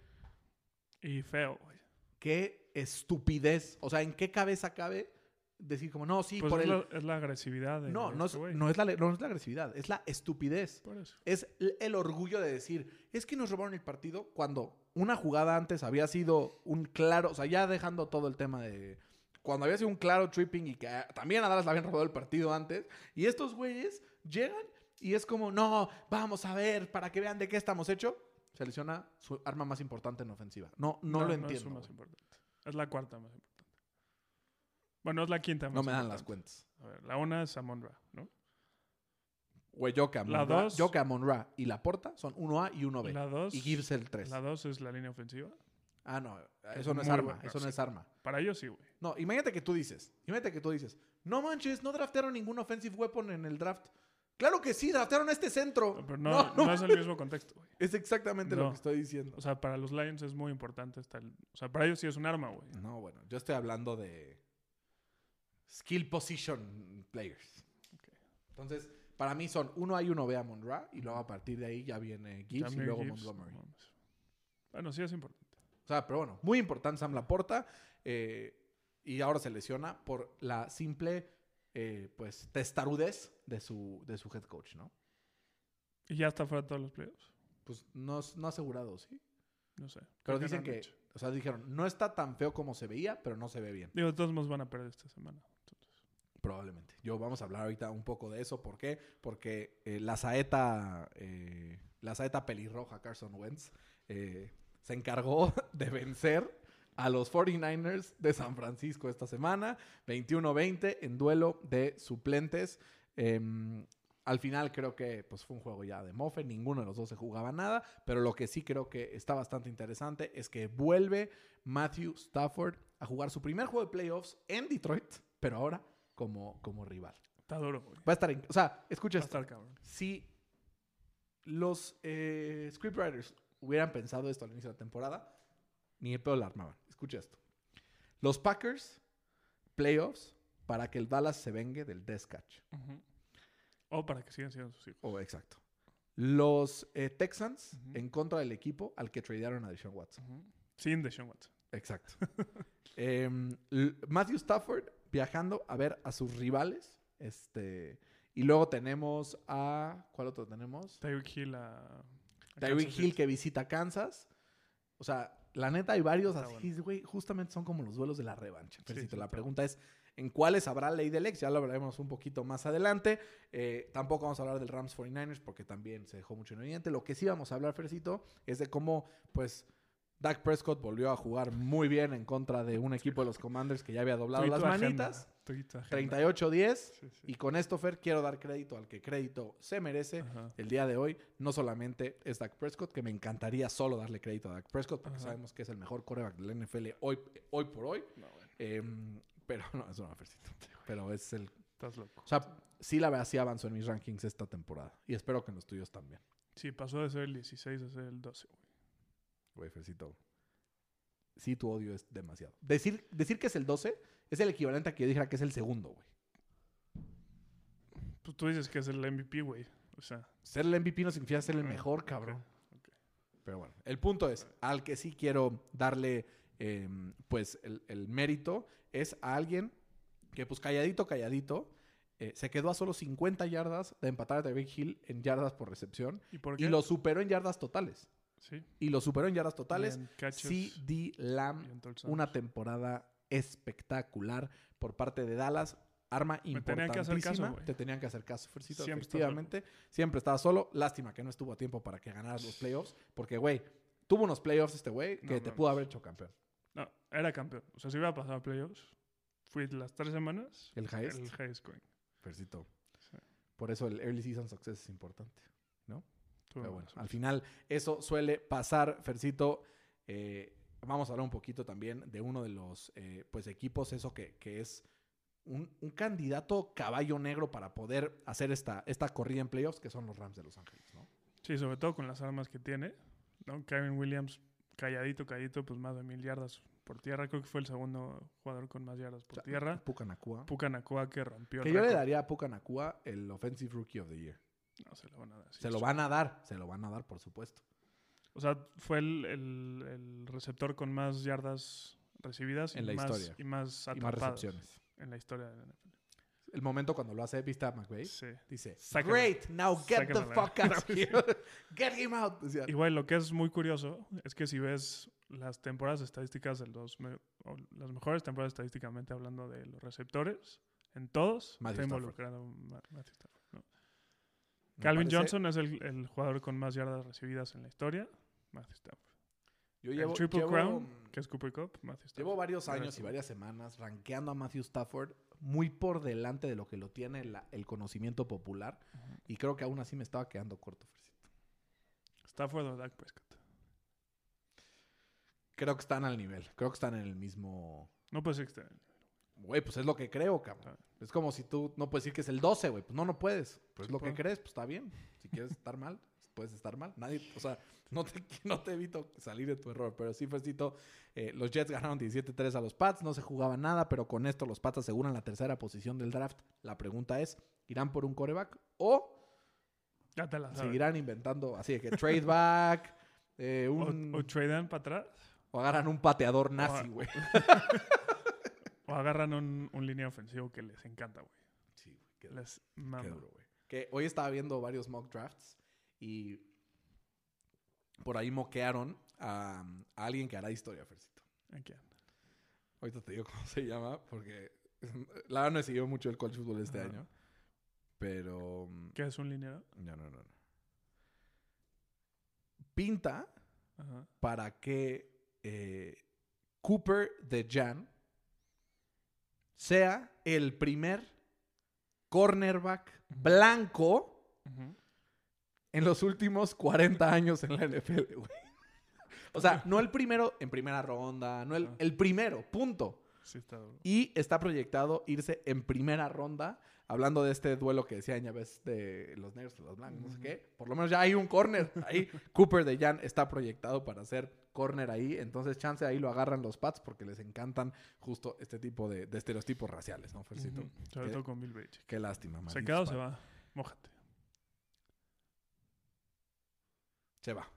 Y feo, güey. qué estupidez. O sea, ¿en qué cabeza cabe decir como, no, sí, Pues por es, el... la, es la agresividad de No, no es, este güey. no, es la, no es la agresividad, es la estupidez. Por eso. es el orgullo de decir, es que nos robaron el partido cuando una jugada antes había sido un claro, o sea, ya dejando todo el tema de cuando había sido un claro tripping y que ah, también a Dallas le habían robado el partido antes, y estos güeyes llegan y es como, no, vamos a ver, para que vean de qué estamos hechos, se lesiona su arma más importante en ofensiva. No, no, lo es su entiendo. más güey. importante. Es la cuarta más importante. Bueno, es la quinta más No me dan las cuentas. A ver, la una es Amon Ra, ¿no? Güey, yo que a La Monra, dos- yo que a Monra y Laporta son 1A y 1B. La dos, y Gibbs el 3. la dos es la línea ofensiva. Ah, no, Es eso no es arma, bueno, eso no es arma. Para ellos sí, güey. No, imagínate que tú dices, imagínate que tú dices, no manches, no draftearon ningún offensive weapon en el draft. Claro que sí, draftearon a este centro. Pero no, no, es el mismo contexto, güey. Es exactamente lo No. que estoy diciendo. O sea, para los Lions es muy importante el... O sea, para ellos sí es un arma, güey. No, bueno, yo estoy hablando de skill position players. Entonces, para mí son uno A y uno B a Monra y luego a partir de ahí ya viene Gibbs y luego Gibbs, Montgomery. no. Bueno, sí es importante. O sea, pero bueno, muy importante Sam Laporta. eh, y ahora se lesiona por la simple, eh, pues, testarudez de su, de su head coach, ¿no? ¿Y ya está fuera de todos los playoffs? Pues no, no asegurado, ¿sí? No sé. Pero dicen que, o sea, dijeron, no está tan feo como se veía, pero no se ve bien. Digo, todos modos van a perder esta semana. Entonces, Probablemente. Yo vamos a hablar ahorita un poco de eso. ¿Por qué? Porque eh, la saeta, eh, la saeta pelirroja Carson Wentz eh, se encargó de vencer a los 49ers de San Francisco esta semana, 21-20 en duelo de suplentes. Em, al final creo que pues, fue un juego ya de mofe, ninguno de los dos se jugaba nada, pero lo que sí creo que está bastante interesante es que vuelve Matthew Stafford a jugar su primer juego de playoffs en Detroit, pero ahora como, como rival. Está duro, güey. Va a estar, en- o sea, escucha esto. Si los eh, scriptwriters hubieran pensado esto al inicio de la temporada, ni el pedo la armaban. Escucha esto. Los Packers, playoffs, para que el Dallas se vengue del Death Catch. Ujú. O para que sigan siendo sus hijos. Oh, exacto. Los eh, Texans en contra del equipo al que tradearon a Deshaun Watson. Sin Deshaun Watson. Exacto. Em, Matthew Stafford viajando a ver a sus rivales. Este, y luego tenemos a. ¿Cuál otro tenemos? Tyreek Hill a... a Tyreek Hill que visita Kansas. O sea, la neta hay varios Está así, güey. Justamente son como los duelos de la revancha. Sí, sí, la pregunta es: ¿en cuáles habrá ley del ex? Ya lo hablaremos un poquito más adelante. Eh, tampoco vamos a hablar del Rams 49ers porque también se dejó mucho en evidente. Lo que sí vamos a hablar, Fercito, es de cómo, pues. Dak Prescott volvió a jugar muy bien en contra de un equipo de los Commanders que ya había doblado las manitas. agenda. 38-10. Sí, sí. Y con esto, Fer, quiero dar crédito al que crédito se merece. Ajá. El día de hoy no solamente es Dak Prescott, que me encantaría solo darle crédito a Dak Prescott, porque Ajá. sabemos que es el mejor coreback del NFL hoy, hoy por hoy. No, bueno, Em, pero no, es una Fercito. Pero es el... estás loco. O sea, sí la verdad sí avanzó en mis rankings esta temporada. Y espero que en los tuyos también. Sí, pasó de ser el 16 a ser el 12, güey. Güey, Fercito. Sí, tu odio es demasiado. Decir, decir que es el 12 es el equivalente a que yo dijera que es el segundo, güey. Pues tú dices que es el MVP, güey. O sea, Ser el MVP no significa ser el Ok, mejor, cabrón. Pero bueno, el punto es, al que sí quiero darle, eh, pues, el, el mérito es a alguien que, pues, calladito, calladito, eh, se quedó a solo 50 yardas de empatar a Tyreek Hill en yardas por recepción ¿Y por qué? y lo superó en yardas totales. Sí. Y lo superó en yardas totales. CD Lamb, una temporada espectacular por parte de Dallas. Arma Me tenían que hacer importantísima. caso, güey. Te tenían que hacer caso, Fercito, Siempre efectivamente. Siempre estaba solo. Lástima que no estuvo a tiempo para que ganaras los playoffs. Porque, güey, tuvo unos playoffs este güey que No te pudo haber hecho campeón. No, era campeón. O sea, si hubiera pasado a playoffs, fui las tres semanas El highest, el highest scoring. Fercito. Sí. Por eso el early season success es importante. Tuve Pero bueno, al final eso suele pasar, Fercito. Eh, vamos a hablar un poquito también de uno de los eh, pues equipos, eso que, que es un, un candidato caballo negro para poder hacer esta, esta corrida en playoffs, que son los Rams de Los Ángeles, ¿no? Sí, sobre todo con las armas que tiene. ¿no? Kevin Williams, calladito, calladito, pues más de mil yardas por tierra. Creo que fue el segundo jugador con más yardas por O sea, tierra. Puka Nakua que rompió Que el yo le daría a Puka Nakua el Offensive Rookie of the Year. No, se lo van a dar. sí, Se lo van a dar, se lo van a dar, por supuesto. O sea, fue el, el- el receptor con más yardas recibidas y En la más, historia. y más Y más recepciones. en la historia de la NFL. El momento cuando lo hace, ¿viste a McVay? Sí. Dice, great, now get the fuck out of here. get him out. Decía, Y güey, lo que es muy curioso es que si ves las temporadas estadísticas de los me- o las mejores temporadas estadísticamente hablando de los receptores, en todos Matthew está Stafford. involucrado Ma- Matthew Stafford. Calvin parece- Johnson es el, el jugador con más yardas recibidas en la historia. Matthew Stafford. Yo el llevo, Triple llevo- Crown, que es Cooper Cup, Matthew Stafford. Llevo varios años y varias semanas rankeando a Matthew Stafford muy por delante de lo que lo tiene la- el conocimiento popular. Y creo que aún así me estaba quedando corto, Fercito. Stafford o Dak Prescott. Creo que están al nivel. Creo que están en el mismo... No puede ser que esté- Güey, pues es lo que creo, cabrón. Es como si tú no puedes decir que es el 12, güey. Pues no, no puedes. Pues es lo que crees, pues está bien. Si quieres estar mal, puedes estar mal. Nadie, o sea, no te, no te evito salir de tu error. Pero sí, Fercito, eh, los Jets ganaron 17-3 a los Pats. No se jugaba nada, pero con esto los Pats aseguran la tercera posición del draft. La pregunta es, ¿irán por un coreback o Ya te la sabes. seguirán inventando así de que trade back, eh, O, un, o tradean para atrás. o agarran un pateador nazi, güey? O agarran un, un línea ofensivo que les encanta, güey. Sí, güey. Les duro, güey. Que hoy estaba viendo varios mock drafts y por ahí moquearon a, a alguien que hará historia, Fercito. Aquí anda. Ahorita te digo cómo se llama, porque la verdad no he seguido mucho el college football este Ajá. año. Pero. ¿Qué es un lineal? No, no, no, no. Pinta Ajá. para que eh, Cooper de Jan sea el primer cornerback blanco Ujú. En los últimos 40 años en la NFL, güey. O sea, no el primero en primera ronda, no el, Ajá. el primero, punto. Sí, está duro. Y está proyectado irse en primera ronda. Hablando de este duelo que decía ves de los negros y los blancos, no sé qué. Por lo menos ya hay un corner. Ahí Cooper de Jan está proyectado para hacer corner ahí. Entonces, chance ahí lo agarran los Pats porque les encantan justo este tipo de, de estereotipos raciales, ¿no, Fercito? Sobre todo con Bill Belichick. Qué lástima, ¿Se malditos queda o se va? Mójate. Se va.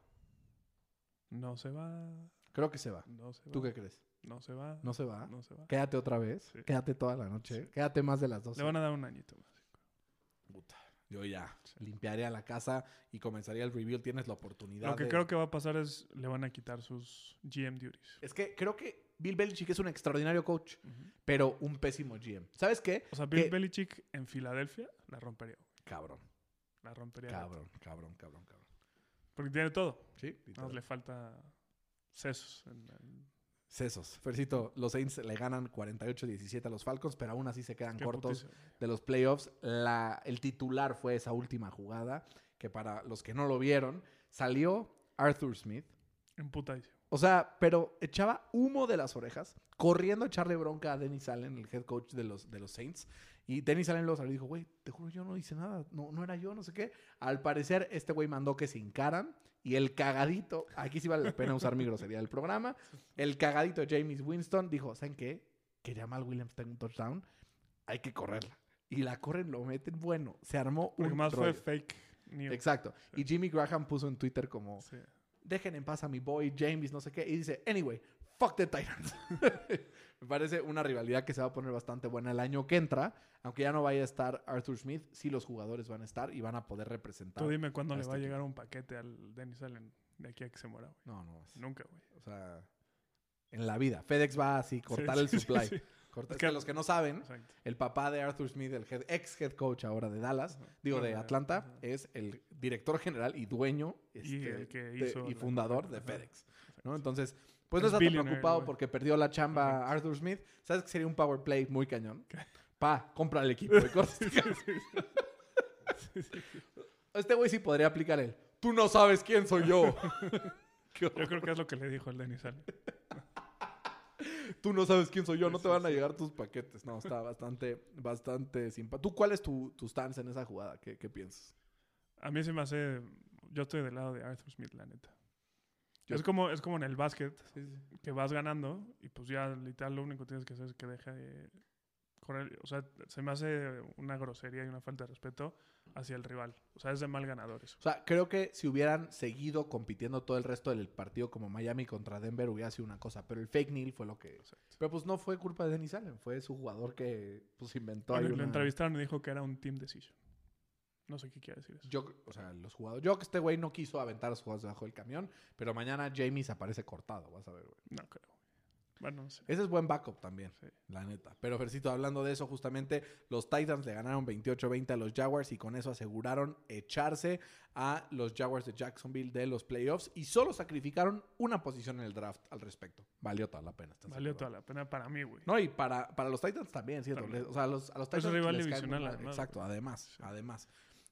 No se va. Creo que se va. No se va. ¿Tú qué crees? No se va. ¿No se va? No se va. Quédate otra vez. Sí. Quédate toda la noche. Sí. Quédate más de las dos. Le van a dar un añito más. Puta, Yo ya Sí. limpiaría la casa y comenzaría el reveal. Tienes la oportunidad. Lo que de- creo que va a pasar es le van a quitar sus GM duties. Es que creo que Bill Belichick es un extraordinario coach, pero un pésimo GM. ¿Sabes qué? O sea, Bill Que- Belichick en Filadelfia la rompería. Cabrón, La rompería. cabrón, cabrón, cabrón, cabrón. Porque tiene todo. Sí, literal. le falta sesos. en- en- Sesos. Fercito, los Saints le ganan 48-17 a los Falcons, pero aún así se quedan qué cortos de los playoffs. La, el titular fue esa última jugada, que para los que no lo vieron, salió Arthur Smith. Emputadísimo. O sea, pero echaba humo de las orejas, corriendo a echarle bronca a Dennis Allen, el head coach de los, de los Saints. Y Dennis Allen lo salió y dijo, güey, te juro, yo no hice nada, no, no era yo, no sé qué. Al parecer, este güey mandó que se hincaran. Y el cagadito, aquí sí vale la pena usar mi grosería del programa, el cagadito James Winston dijo, ¿saben qué? Que Jamal Williams tenga un touchdown, hay que correrla. Y la corren, lo meten, bueno, se armó Porque un más fue fake news. Exacto. Y Jimmy Graham puso en Twitter como, Sí. Dejen en paz a mi boy James, no sé qué. Y dice, anyway, fuck the Titans. Me parece una rivalidad que se va a poner bastante buena el año que entra. Aunque ya no vaya a estar Arthur Smith, sí los jugadores van a estar y van a poder representar. Tú dime cuándo le este va a equipo. llegar un paquete al Dennis Allen de aquí a que se muera, güey. No, no. es- Nunca, güey. O sea, en la vida. FedEx va así, cortar el sí, supply. sí. Es que- los que no saben, Exacto. el papá de Arthur Smith, el head- ex head coach ahora de Dallas, digo de Atlanta, es el director general y dueño Y este, el que de- hizo y la- fundador de. FedEx. Entonces, pues no Es está tan preocupado porque perdió la chamba. Arthur Smith. ¿Sabes que sería un power play muy cañón? ¿Qué? Pa, compra el equipo. corta este güey sí podría aplicar el. Tú no sabes quién soy yo. Yo creo que es lo que le dijo el Dennis Allen. Tú no sabes quién soy yo, no te van a llegar tus paquetes. No, está bastante, bastante simpático. ¿Tú cuál es tu, tu stance en esa jugada? ¿Qué, qué piensas? A mí se me hace... Yo estoy del lado de Arthur Smith, la neta. Yo- Es como, es como en el básquet, Sí, sí. que vas ganando y pues ya literal lo único que tienes que hacer es que deje de correr. O sea, se me hace una grosería y una falta de respeto hacia el rival. O sea, es de mal ganador eso. O sea, creo que si hubieran seguido compitiendo todo el resto del partido como Miami contra Denver hubiera sido una cosa, pero el fake kneel fue lo que... Exacto. Pero pues no fue culpa de Dennis Allen, fue su jugador que pues inventó Bueno, ahí Lo una- entrevistaron y dijo que era un team decision. No sé qué quiere decir eso. Yo, o sea, los jugadores... Yo que este güey no quiso aventar a sus jugadores debajo del camión, pero mañana Jamie se aparece cortado, vas a ver, güey. No creo. Bueno, no sé. Ese es buen backup también, Sí. la neta. Pero, Fercito, hablando de eso, justamente los Titans le ganaron 28-20 a los Jaguars y con eso aseguraron echarse a los Jaguars de Jacksonville de los playoffs y solo sacrificaron una posición en el draft al respecto. Valió toda la pena. ¿estás de Valió toda la pena para mí, güey. No, y para, para los Titans también, ¿cierto? También. Les- O sea, los, a los Pues es Titans rival les cae muy divisional, además, Exacto, además, Sí. además.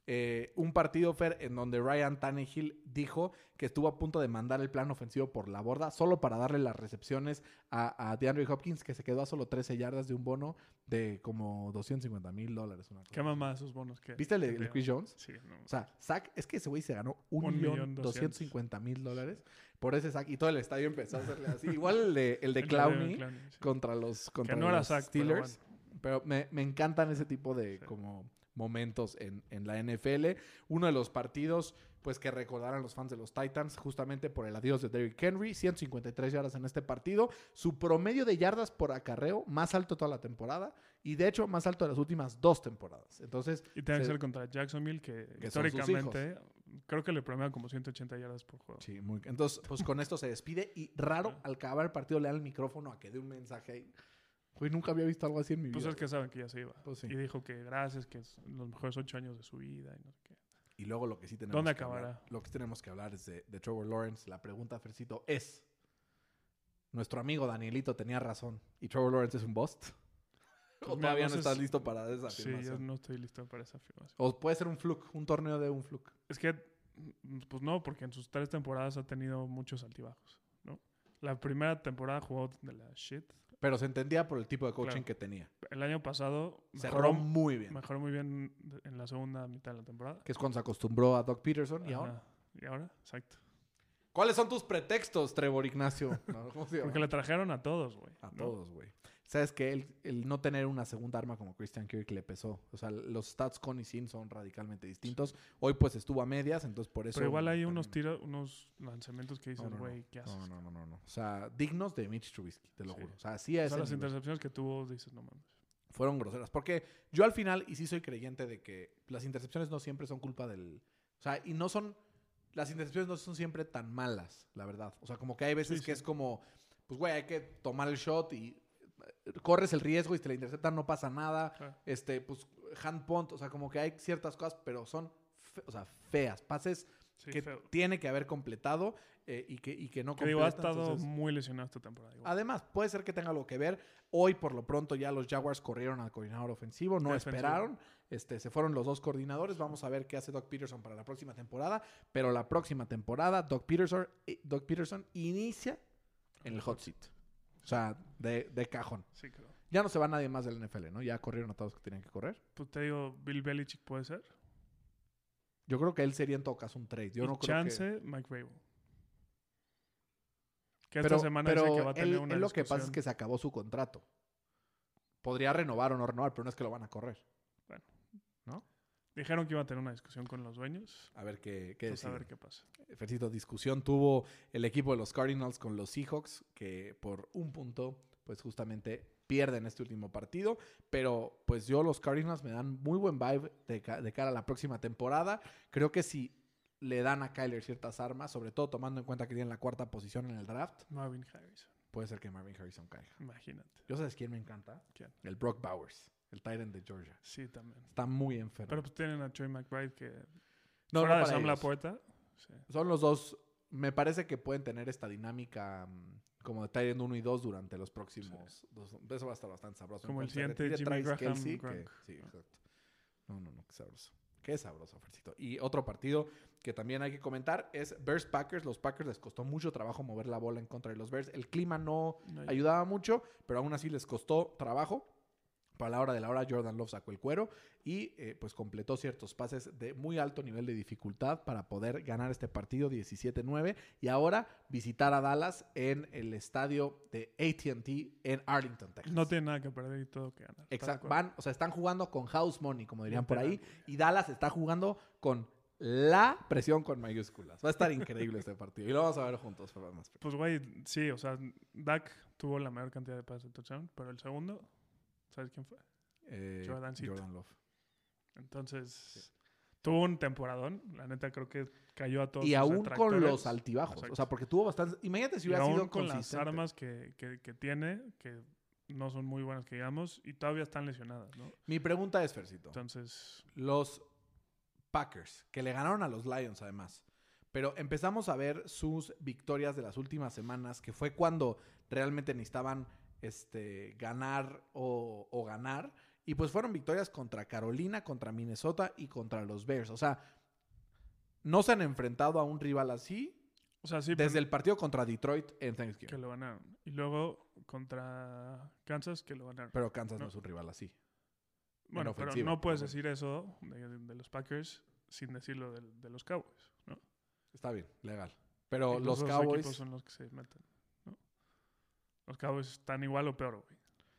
Eh, un partido, Fer, en donde Ryan Tannehill dijo que estuvo a punto de mandar el plan ofensivo por la borda solo para darle las recepciones a, a DeAndre Hopkins, que se quedó a solo 13 yardas de un bono de como 250 mil dólares. ¿Qué mamá esos bonos que ¿Viste el de que el de te- Chris Jones? Sí, no. O sea, sack, es que ese güey se ganó un, Un millón millón doscientos cincuenta mil dólares por ese sack y todo el estadio empezó a hacerle así. Igual el de, el de Clowney Clowney, sí. contra los, contra no era los pero Steelers. Pero, me, me encantan ese tipo de Sí. como momentos en, en la NFL. Uno de los partidos pues que recordarán los fans de los Titans justamente por el adiós de Derrick Henry, 153 yardas en este partido, su promedio de yardas por acarreo más alto toda la temporada y de hecho más alto de las últimas dos temporadas. Entonces, Y tiene que se- ser contra Jacksonville, que, Que históricamente creo que le promea como 180 yardas por juego. Sí, muy. Entonces, pues con esto se despide y raro al acabar el partido le da el micrófono a que dé un mensaje ahí. Güey, nunca había visto algo así en mi Pues vida. es que saben que ya se iba. Pues sí. Y dijo que gracias, que es los mejores ocho años de su vida y no sé qué. Y luego lo que sí tenemos ¿Dónde que hablar- acabará? lo que sí tenemos que hablar es de, de Trevor Lawrence. La pregunta, Fercito, es: ¿Nuestro amigo Danielito tenía razón y Trevor Lawrence es un bust? Pues ¿O todavía no estás listo para esa Sí, yo afirmación? no estoy listo para esa afirmación. O puede ser un fluke, un torneo de un fluke. Es que, mm, pues no, porque en sus tres temporadas ha tenido muchos altibajos, ¿no? La primera temporada jugó de la shit. Pero se entendía por el tipo de coaching Claro. que tenía. El año pasado Cerró mejoró, muy bien. mejoró muy bien en la segunda mitad de la temporada. Que es cuando se acostumbró a Doc Peterson. ¿Y ahora? ¿Y ahora? Exacto. ¿Cuáles son tus pretextos, Trevor Ignacio? No, ¿cómo se llama? Porque le trajeron a todos, güey. A ¿no? todos, güey. Sabes que el, el no tener una segunda arma como Christian Kirk le pesó. O sea, los stats con y sin son radicalmente distintos. Hoy pues estuvo a medias, entonces por eso... Pero igual hay unos tiros, unos lanzamientos que dices, No, no, no. güey, ¿qué haces? No, no, no, no. O sea, dignos de Mitch Trubisky, te lo Sí. juro. O sea, sí a O sea, las nivel. intercepciones que tuvo, dices, no mames. fueron groseras. Porque yo al final, y sí soy creyente de que las intercepciones no siempre son culpa del... O sea, y no son... Las intercepciones no son siempre tan malas, la verdad. O sea, como que hay veces Sí, que es como, pues, güey, hay que tomar el shot y corres el riesgo y te la interceptan no pasa nada. Claro. Este, pues, hand punt, o sea, como que hay ciertas cosas, pero son, fe- o sea, feas. Pases Sí, que feo. tiene que haber completado eh, y, que, y que no Que digo, ha completa, estado entonces- muy lesionado esta temporada. igual. Además, puede ser que tenga algo que ver. Hoy, por lo pronto, ya los Jaguars corrieron al coordinador ofensivo, no Defensivo. esperaron. Este, se fueron los dos coordinadores. Vamos a ver qué hace Doc Peterson para la próxima temporada. Pero la próxima temporada, Doc Peterson, eh, Doc Peterson inicia en el hot seat. O sea, de, de cajón. Sí, creo. Ya no se va nadie más del NFL, ¿no? Ya corrieron a todos que tenían que correr. Pues te digo, Bill Belichick puede ser. Yo creo que él sería en todo caso un trade. Yo y no creo chance, Mike Vrabel. Que que... esta Pero, semana pero dice que va a tener él, una él lo que pasa es que se acabó su contrato. Podría renovar o no renovar, pero no es que lo van a correr. Dijeron que iba a tener una discusión con los dueños. A ver qué, qué a ver qué pasa. Fercito, discusión tuvo el equipo de los Cardinals con los Seahawks, que por un punto, pues justamente pierden este último partido. Pero pues yo los Cardinals me dan muy buen vibe de, de cara a la próxima temporada. Creo que si le dan a Kyler ciertas armas, sobre todo tomando en cuenta que tienen la cuarta posición en el draft, Marvin Harrison. puede ser que Marvin Harrison caiga. Imagínate. ¿Yo sabes quién me encanta? ¿Quién? El Brock Bowers, el Titan de Georgia. Sí, también. Está muy enfermo. Pero pues tienen a Troy McBride que... no, fuera no de Sam. Laporta. Sí. Son los dos. Me parece que pueden tener esta dinámica mm, como de Tyrant 1 y 2 durante los próximos. dos- eso va a estar bastante sabroso. Como el siguiente Jimmy Graham que- Gronk. sí, exacto. No, no, no, qué sabroso. Qué sabroso, Fercito. Y otro partido que también hay que comentar es Bears Packers. Los Packers les costó mucho trabajo mover la bola en contra de los Bears. El clima no No ayudaba mucho, pero aún así les costó trabajo. Para la hora de la hora, Jordan Love sacó el cuero y eh, pues completó ciertos pases de muy alto nivel de dificultad para poder ganar este partido 17-9 y ahora visitar a Dallas en el estadio de AT&T en Arlington, Texas. No tiene nada que perder y todo que ganar. ¿Estás de Exacto. Van, o sea, están jugando con house money, como dirían por ahí, y Dallas está jugando con la presión con mayúsculas. Va a estar increíble este partido y lo vamos a ver juntos. Masper. Pues, güey, sí, o sea, Dak tuvo la mayor cantidad de pases de touchdown, pero el segundo, ¿sabes quién fue? Eh, Jordancito. Jordan Love. Entonces, tuvo un temporadón. La neta, creo que cayó a todos Y aún con los altibajos. Exacto. O sea, porque tuvo bastantes. Imagínate si Y hubiera aún sido con las armas que, que, que tiene, que no son muy buenas que digamos, y todavía están lesionadas, ¿no? Mi pregunta es, Fercito. Entonces, Los Packers, que le ganaron a los Lions además. Pero empezamos a ver sus victorias de las últimas semanas, que fue cuando realmente necesitaban este, ganar o, o ganar. Y pues fueron victorias contra Carolina, contra Minnesota y contra los Bears. O sea, no se han enfrentado a un rival así o sea, sí, desde pero el partido contra Detroit en que Thanksgiving. lo ganaron. Y luego contra Kansas, que lo ganaron. Pero Kansas no. No. es un rival así. bueno, pero no puedes decir eso de, de los Packers sin decirlo de, de los Cowboys, ¿no? Está bien, legal. Pero Y los Cowboys... equipos son los que se meten, ¿no? Los Cowboys están igual o peor, güey.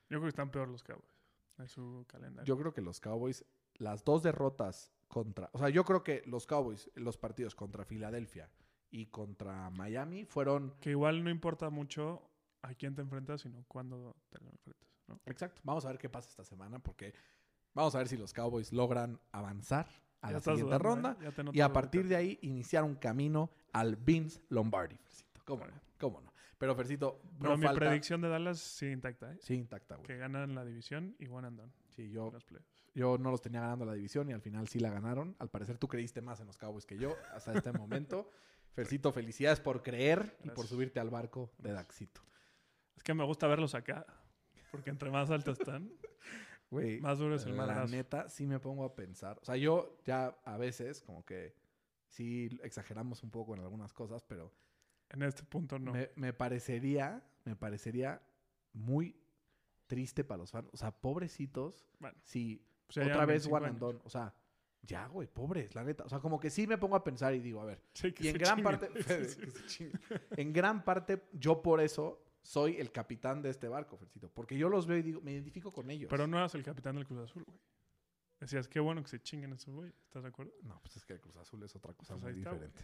Yo creo que están peor los Cowboys en su calendario. Yo creo que los Cowboys, las dos derrotas contra. O sea, yo creo que los Cowboys, los partidos contra Filadelfia y contra Miami fueron. Que igual no importa mucho a quién te enfrentas, sino cuándo te lo enfrentas, ¿no? Exacto. Vamos a ver qué pasa esta semana porque vamos a ver si los Cowboys logran avanzar a Ya la siguiente ronda ¿eh? Y a partir de ahí iniciar un camino al Vince Lombardi. ¿Cómo no? ¿Cómo no? Pero Fercito, Pero no mi falta. predicción de Dallas sigue intacta, ¿eh? Sí, intacta, güey. Que ganan la división y one and done Sí, yo. Yo no los tenía ganando la división y al final sí la ganaron. Al parecer tú creíste más en los Cowboys que yo hasta este momento. Fercito, felicidades por creer y por subirte al barco de Daxito. Es que me gusta verlos acá. Porque entre más altos están, Güey, más duro es el la madrazo. neta sí me pongo a pensar. O sea, yo ya a veces como que sí exageramos un poco en algunas cosas, pero En este punto no. me, me parecería, me parecería muy triste para los fans. O sea, pobrecitos. Bueno, Si pues otra vez 25 one and años. done. O sea, ya, güey, pobres, la neta. O sea, como que sí me pongo a pensar y digo, a ver. Sí, que Y en gran parte, Fede, que se chingue. en gran parte, yo por eso soy el capitán de este barco, Fercito. Porque yo los veo y digo, me identifico con ellos. Pero no eras el capitán del Cruz Azul, güey. Decías, qué bueno que se chinguen esos güey. ¿Estás de acuerdo? No, pues es que el Cruz Azul es otra cosa Pues muy está, diferente.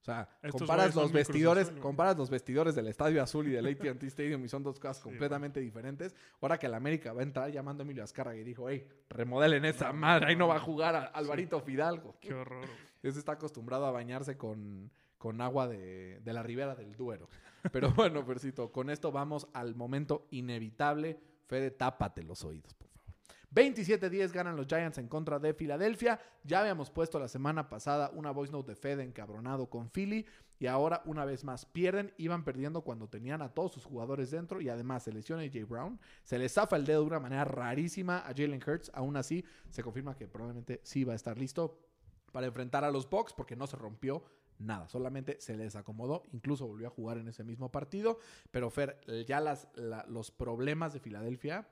O sea, Estos comparas los vestidores, Azul, comparas los vestidores del Estadio Azul y del AT&T Stadium y son dos cosas Sí, completamente diferentes. Ahora que el América va a entrar llamando a Emilio Azcárraga y dijo, hey, remodelen esa madre, ahí no va a jugar a- Alvarito Fidalgo. Qué horror. Ese está acostumbrado a bañarse con, con agua de, de la ribera del Duero. Pero bueno, Fercito, con esto vamos al momento inevitable. Fede, tápate los oídos. 27-10 ganan los Giants en contra de Filadelfia. Ya habíamos puesto la semana pasada una voice note de Fede encabronado con Philly. Y ahora, una vez más, pierden. Iban perdiendo cuando tenían a todos sus jugadores dentro. Y además se lesiona AJ Brown. Se le zafa el dedo de una manera rarísima a Jalen Hurts. Aún así, se confirma que probablemente sí va a estar listo para enfrentar a los Bucks porque no se rompió nada, solamente se les acomodó, incluso volvió a jugar en ese mismo partido, pero Fer, ya los problemas de Filadelfia,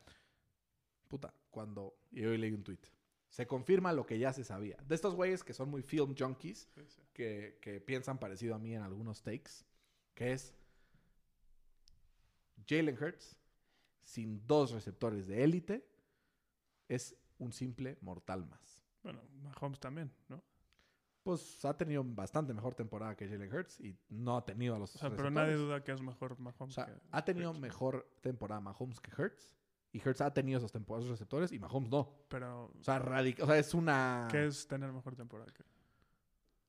puta, cuando, y hoy leí un tweet, se confirma lo que ya se sabía. De estos güeyes que son muy film junkies, Sí, sí. que, que piensan parecido a mí en algunos takes, que es Jalen Hurts, sin dos receptores de élite, es un simple mortal más. Bueno, Mahomes también, ¿no? Pues ha tenido bastante mejor temporada que Jalen Hurts y no ha tenido a los O sea, pero receptores. nadie duda que es mejor O Mahomes sea, que ha tenido mejor temporada Mahomes que Hurts y Hurts ha tenido esos temporadas receptores y Mahomes no. Pero, O sea, radic- o sea es una ¿qué es tener mejor temporada que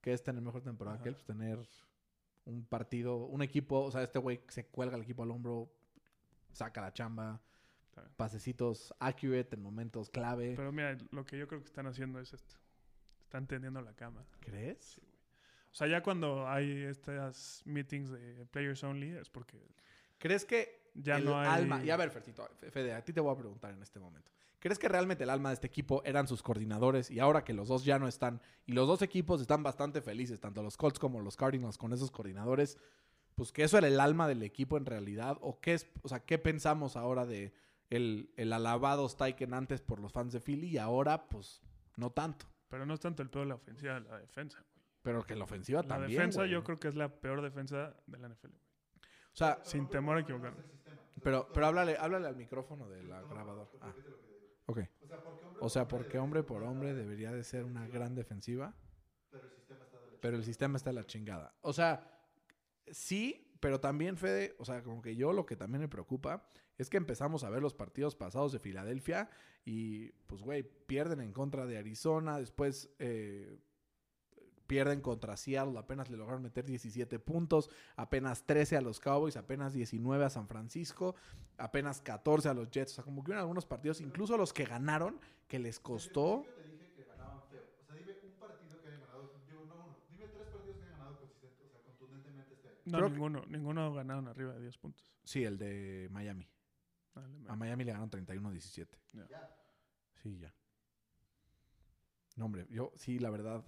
que es tener mejor temporada Ajá. que él, pues tener un partido, un equipo, o sea, este güey se cuelga el equipo al hombro, saca la chamba, pasecitos accurate en momentos clave. Pero mira, lo que yo creo que están haciendo es esto. Están tendiendo la cama. ¿Crees? O sea, ya cuando hay estas meetings de players only es porque ¿Crees que ya el no hay... alma. Y a ver, Fercito, Fede, a ti te voy a preguntar en este momento. ¿Crees que realmente el alma de este equipo eran sus coordinadores y ahora que los dos ya no están y los dos equipos están bastante felices, tanto los Colts como los Cardinals con esos coordinadores, pues que eso era el alma del equipo en realidad o qué es, o sea, qué pensamos ahora de el, el alabado Steichen antes por los fans de Philly y ahora pues no tanto, Pero no es tanto el peor de la ofensiva, la defensa. güey. pero que la ofensiva La también. defensa güey. yo creo que es la peor defensa de la NFL. güey. O sea, Sin temor a equivocarme. Pero pero háblale, háblale al micrófono de la grabadora. Ah. Ok. O sea, porque hombre por hombre debería de ser una gran defensiva. Pero el sistema está de la chingada. O sea, sí, pero también, Fede, o sea, como que yo lo que también me preocupa es que empezamos a ver los partidos pasados de Filadelfia y, pues, güey, pierden en contra de Arizona, después eh, pierden contra Seattle, apenas le lograron meter 17 puntos, apenas 13 a los Cowboys, apenas 19 a San Francisco, apenas 14 a los Jets, o sea, como que hubieron algunos partidos, incluso los que ganaron, que les costó... Te dije que ganaban feo. O sea, dime un partido que hayan ganado. Digo, no uno. Dime tres partidos que hayan ganado consistente, o sea, contundentemente este año. No, Creo que- ninguno. Ninguno ganaron arriba de 10 puntos. Sí, el de Miami. Dale, A. Miami le ganaron 31-17. Ya. Sí, ya. No, hombre, yo sí, la verdad.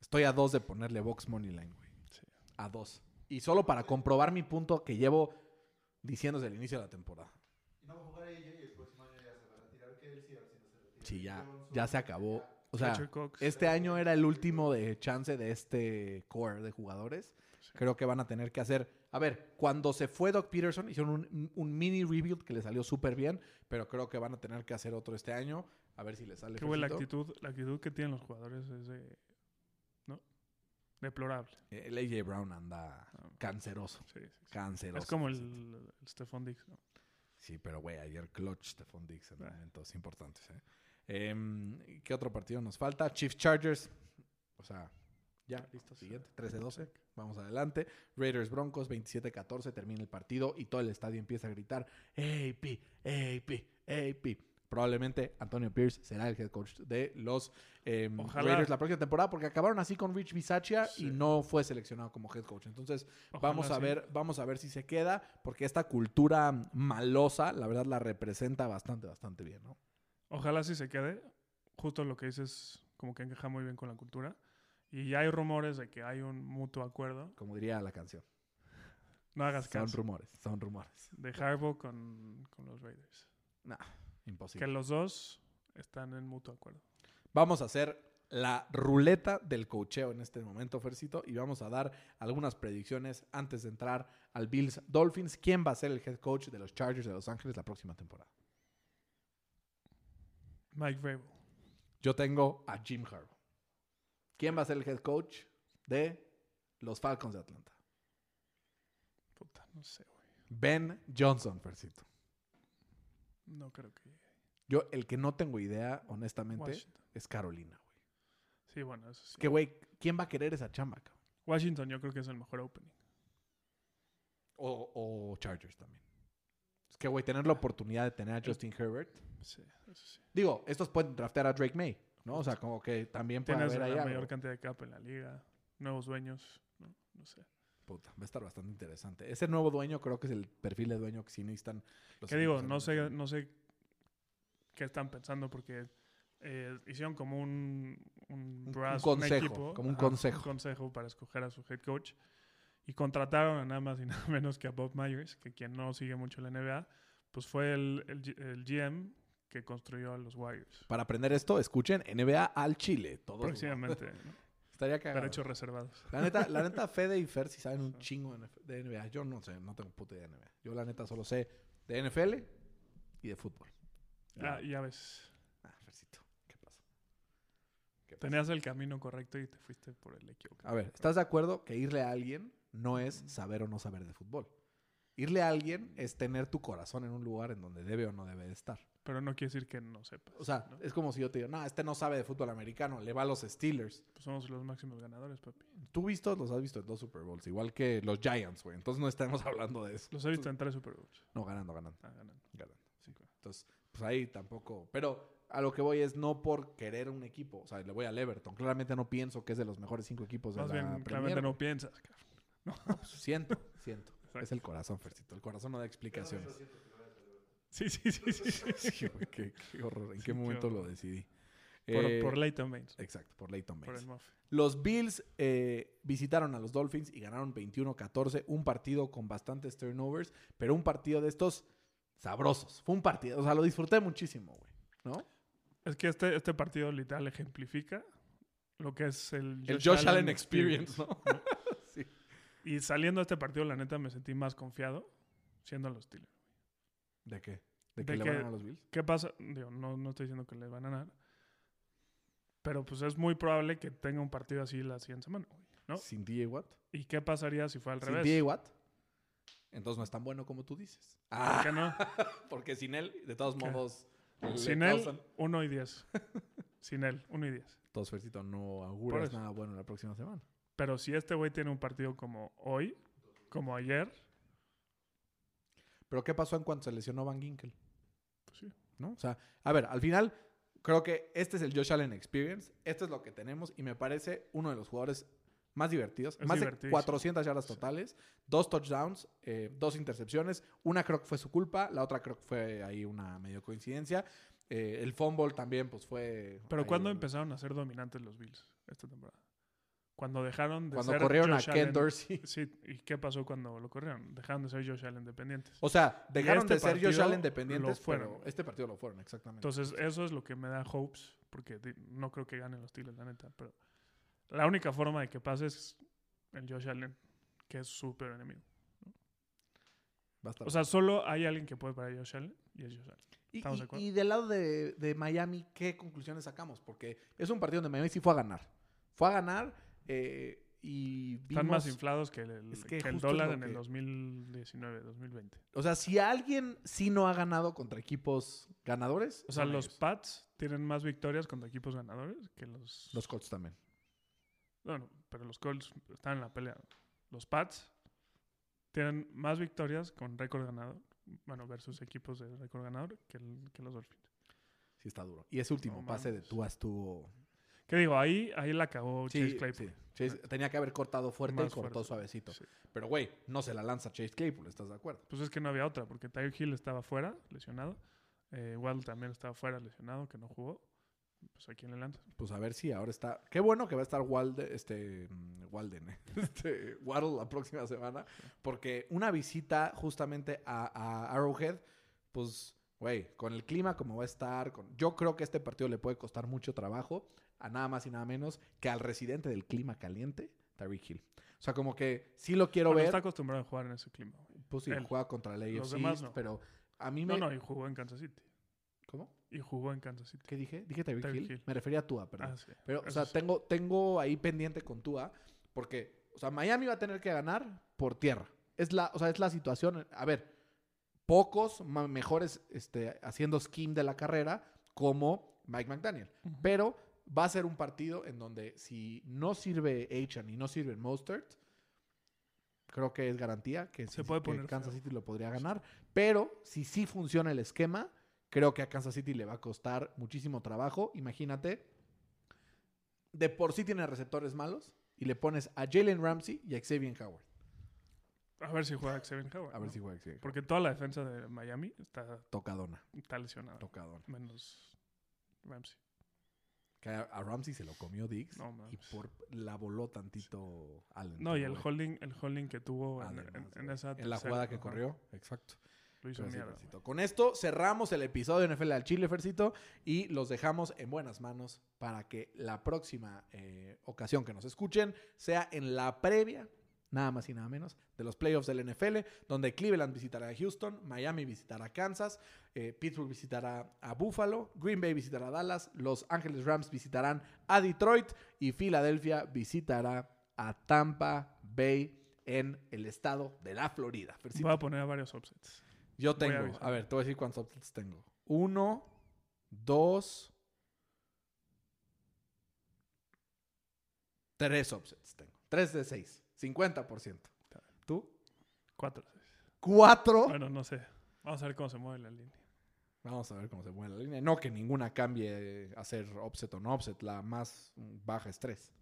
Estoy a dos de ponerle Box Money Line, güey. Sí. A dos. Y solo para comprobar mi punto que llevo diciendo desde el inicio de la temporada. Y no va a jugar ella y el próximo año ya se va a retirar Kelsey, a ver si no se retira. Sí, ya, ya se acabó. O sea, este año era el último de chance de este core de jugadores. Sí. Creo que van a tener que hacer. A ver, cuando se fue Doc Peterson, hicieron un, un mini rebuild que le salió súper bien, pero creo que van a tener que hacer otro este año. A ver si le sale. Que, güey, la actitud, la actitud que tienen los jugadores es de... Deplorable. El AJ Brown anda Ah, canceroso. Sí, sí, sí. Canceroso. Es como el, el Stephon Diggs, ¿no? Sí, pero güey, ayer clutch Stephon Diggs en Ah. momentos importantes. ¿eh? Em, ¿Qué otro partido nos falta? Chiefs Chargers. O sea, ya, listo, siguiente. 13-12. Vamos adelante. Raiders Broncos, 27-14. Termina el partido y todo el estadio empieza a gritar: AP, AP, AP. Probablemente Antonio Pierce será el head coach de los em. Raiders la próxima temporada porque acabaron así con Rich Bisaccia y no fue seleccionado como head coach. Entonces, Ojalá Vamos a sí. ver, vamos a ver si se queda, porque esta cultura malosa, la verdad, la representa bastante, bastante bien, ¿no? Ojalá sí se quede. Justo lo que dices, como que encaja muy bien con la cultura. Y ya hay rumores de que hay un mutuo acuerdo. Como diría la canción. No hagas Son caso. rumores, son rumores. De Harbaugh con, con los Raiders. Imposible. Que los dos están en mutuo acuerdo. Vamos a hacer la ruleta del cocheo en este momento, Fercito, y vamos a dar algunas predicciones antes de entrar al Bills Dolphins. ¿Quién va a ser el head coach de los Chargers de Los Ángeles la próxima temporada? Mike Vrabel. Yo tengo a Jim Harbaugh. ¿Quién va a ser el head coach de los Falcons de Atlanta? Puta, no sé, güey. Ben Johnson, Fercito. No creo que. Yo, el que no tengo idea, honestamente, Washington. es Carolina, güey. Sí, bueno, eso sí. Que, güey, ¿quién va a querer esa chamba, cabrón? Washington yo creo que es el mejor opening. O, o Chargers también. Es que, güey, tener la oportunidad de tener a Justin Herbert. Sí, eso sí. Digo, estos pueden draftear a Drake May, ¿no? O sea, como que también puede haber la ahí mayor cantidad de cap en la liga, nuevos dueños, no, no sé. Puta, va a estar bastante interesante. Ese nuevo dueño creo que es el perfil de dueño que sí necesitan los ¿Qué digo? No sé, no sé qué están pensando porque eh, hicieron como un, un, Un- brass, un consejo, equipo, como un ajá, consejo. un consejo para escoger a su head coach y contrataron a nada más y nada menos que a Bob Myers, que quien no sigue mucho la NBA, pues fue el, el el GM que construyó a los Warriors. Para aprender esto, escuchen NBA al Chile. Todos Próximamente, ¿no? Estaría cagado. derechos reservados. La neta, la neta, Fede y Fer sí saben un chingo de NBA. Yo no sé, no tengo puta idea de NBA. Yo la neta solo sé de NFL y de fútbol. Ah, ya ves. Ah, Fercito, ¿qué pasa? ¿Qué pasa? Tenías el camino correcto y te fuiste por el equivocado. A ver, ¿estás de acuerdo que irle a alguien no es saber o no saber de fútbol? Irle a alguien es tener tu corazón en un lugar en donde debe o no debe de estar. Pero no quiere decir que no sepas. O sea, ¿no? es como si yo te digo, no, este no sabe de fútbol americano, le va a los Steelers. Pues somos los máximos ganadores, papi. Tú vistos, los has visto en dos Super Bowls, igual que los Giants, güey. Entonces no estamos hablando de eso. Los he visto en tres Super Bowls. No, ganando, ganando, Ah, ganando. ganando. sí. Entonces, pues ahí tampoco. Pero a lo que voy es no por querer un equipo. O sea, le voy al Everton. Claramente no pienso que es de los mejores cinco equipos de Más la bien, Premier. claramente no piensas. Pues, siento, siento. Exacto. Es el corazón, Fercito. El corazón no da explicaciones. Sí, sí, sí, sí. sí. Sí, güey, qué, qué horror. ¿En Sí, qué qué momento lo decidí? Por, Eh, por Leighton Baines. Exacto, por Leighton Por Baines. el. Los Bills eh, visitaron a los Dolphins y ganaron 21-14. Un partido con bastantes turnovers, pero un partido de estos sabrosos. Fue un partido, o sea, lo disfruté muchísimo, güey. ¿No? Es que este, este partido literal ejemplifica lo que es el El Josh Allen Experience, ¿no? sí. Y saliendo de este partido, la neta, me sentí más confiado siendo los Steelers. ¿De qué? ¿De De qué le que- van a los Bills? ¿Qué pasa? Digo, no, no estoy diciendo que le van a ganar. Pero pues es muy probable que tenga un partido así la siguiente semana, güey, ¿no? ¿Sin DJ Watt? ¿Y qué pasaría si fue al ¿Sin revés? DJ Watt? Entonces no es tan bueno como tú dices. ¿Por qué no? porque sin él, de todos ¿Qué? modos, Sin él, causan- 1 y 10. Sin él, 1 y 10. Entonces, Fercito, no auguras nada bueno la próxima semana. Pero si este güey tiene un partido como hoy, como ayer, Pero ¿qué pasó en cuanto se lesionó Van Ginkel? pues sí. ¿no? O sea, a ver, al final creo que este es el Josh Allen Experience, esto es lo que tenemos y me parece uno de los jugadores más divertidos, Es más de divertidísimo. 400 yardas Sí. totales, dos touchdowns, eh, dos intercepciones, una creo que fue su culpa, la otra creo que fue ahí una medio coincidencia, Eh, el fumble también pues fue... Pero ¿cuándo un- empezaron a ser dominantes los Bills esta temporada? Cuando dejaron de Cuando ser corrieron Josh a Ken Allen- Dorsey. Sí, ¿y qué pasó cuando lo corrieron? Dejaron de ser Josh Allen dependientes. O sea, dejaron este de ser Josh Allen dependientes, fueron. pero este partido lo fueron, exactamente. Entonces, eso es lo que me da hopes, porque no creo que ganen los Steelers, la neta. Pero la única forma de que pase es el Josh Allen, que es su peor enemigo. Estar O sea, solo hay alguien que puede parar a Josh Allen y es Josh Allen. Y, ¿Estamos y- de acuerdo? y del lado de, de Miami, ¿qué conclusiones sacamos? Porque es un partido donde Miami sí fue a ganar. Fue a ganar eh, y Están más vimos- inflados que el, Es que que el dólar en el que- 2019, 2020. O sea, si alguien sí no ha ganado contra equipos ganadores, O sea, los ellos. Pats tienen más victorias contra equipos ganadores que los... Los Colts también. Bueno, pero los Colts están en la pelea. Los Pats tienen más victorias con récord ganador, bueno, versus equipos de récord ganador que, el- que los Dolphins. Sí está duro. Y ese último No pase de mames. Tua estuvo... ¿Qué digo? Ahí, ahí la acabó Sí, Chase Claypool. sí. Chase tenía que haber cortado fuerte y Más cortó fuerte. suavecito. Sí. Pero, güey, no se la lanza Chase Claypool, ¿estás de acuerdo? Pues es que no había otra, porque Tyreek Hill estaba fuera, lesionado. Eh, Waddle también estaba fuera, lesionado, que no jugó. Pues a quién le lanzas. Pues a ver si ahora está. Qué bueno que va a estar Walden, este, mm, Walden, ¿eh? este, Waddle la próxima semana. Porque una visita justamente a, a Arrowhead, pues, güey, con el clima como va a estar, con... yo creo que este partido le puede costar mucho trabajo a nada más y nada menos que al residente del clima caliente, Tyreek Hill. O sea, como que sí lo quiero Bueno, ver. está acostumbrado a jugar en ese clima. güey. Pues sí, él. juega contra la Los AFC, demás no. pero a mí me... No, no, y jugó en Kansas City. ¿Cómo? Y jugó en Kansas City. ¿Qué dije? ¿Dije Tyreek Tyreek Hill? Hill. Me refería a Tua, perdón. Ah, sí. Pero, o sea, sí. tengo, tengo ahí pendiente con Tua, porque, o sea, Miami va a tener que ganar por tierra. Es la, o sea, es la situación. A ver, pocos mejores este, haciendo scheme de la carrera como Mike McDaniel. Pero va a ser un partido en donde si no sirve Achan y no sirve Mostert, creo que es garantía que, Se puede que poner Kansas feo. City lo podría ganar. Pero si sí funciona el esquema, creo que a Kansas City le va a costar muchísimo trabajo. Imagínate, de por sí tiene receptores malos y le pones a Jalen Ramsey y a Xavier Howard. A ver si juega Xavier Howard. A ver ¿no? si juega Xavier. Porque toda la defensa de Miami está, Tocadona, está lesionada. tocadona. Menos Ramsey. Que a, a Ramsey se lo comió Diggs No y por la voló tantito Allen. No, y el holding, el holding que tuvo en, además, en- en esa en la jugada que corrió, exacto. Lo hizo sí, mierda. Con esto cerramos el episodio de NFL al Chile, Fercito, y los dejamos en buenas manos para que la próxima eh, ocasión que nos escuchen sea en la previa, nada más y nada menos, de los playoffs del NFL, donde Cleveland visitará a Houston, Miami visitará a Kansas, eh, Pittsburgh visitará a Buffalo, Green Bay visitará a Dallas, Los Ángeles Rams visitarán a Detroit y Filadelfia visitará a Tampa Bay en el estado de la Florida. Fercito. Voy a poner a varios offsets. Yo a tengo, a, ver, te voy a decir cuántos upsets tengo. Uno, dos, tres upsets tengo. Tres de seis. 50%. ¿Tú? Cuatro. Cuatro. Bueno, no sé. Vamos a ver cómo se mueve la línea. Vamos a ver cómo se mueve la línea. No que ninguna cambie a ser offset o no offset. La más baja es tres.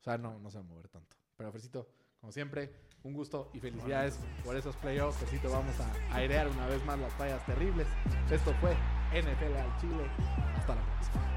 O sea, no, no se va a mover tanto. Pero, Fercito, como siempre, un gusto y felicidades por esos playoffs. Fercito, vamos a airear una vez más las fallas terribles. Esto fue NFL al Chile. Hasta la próxima.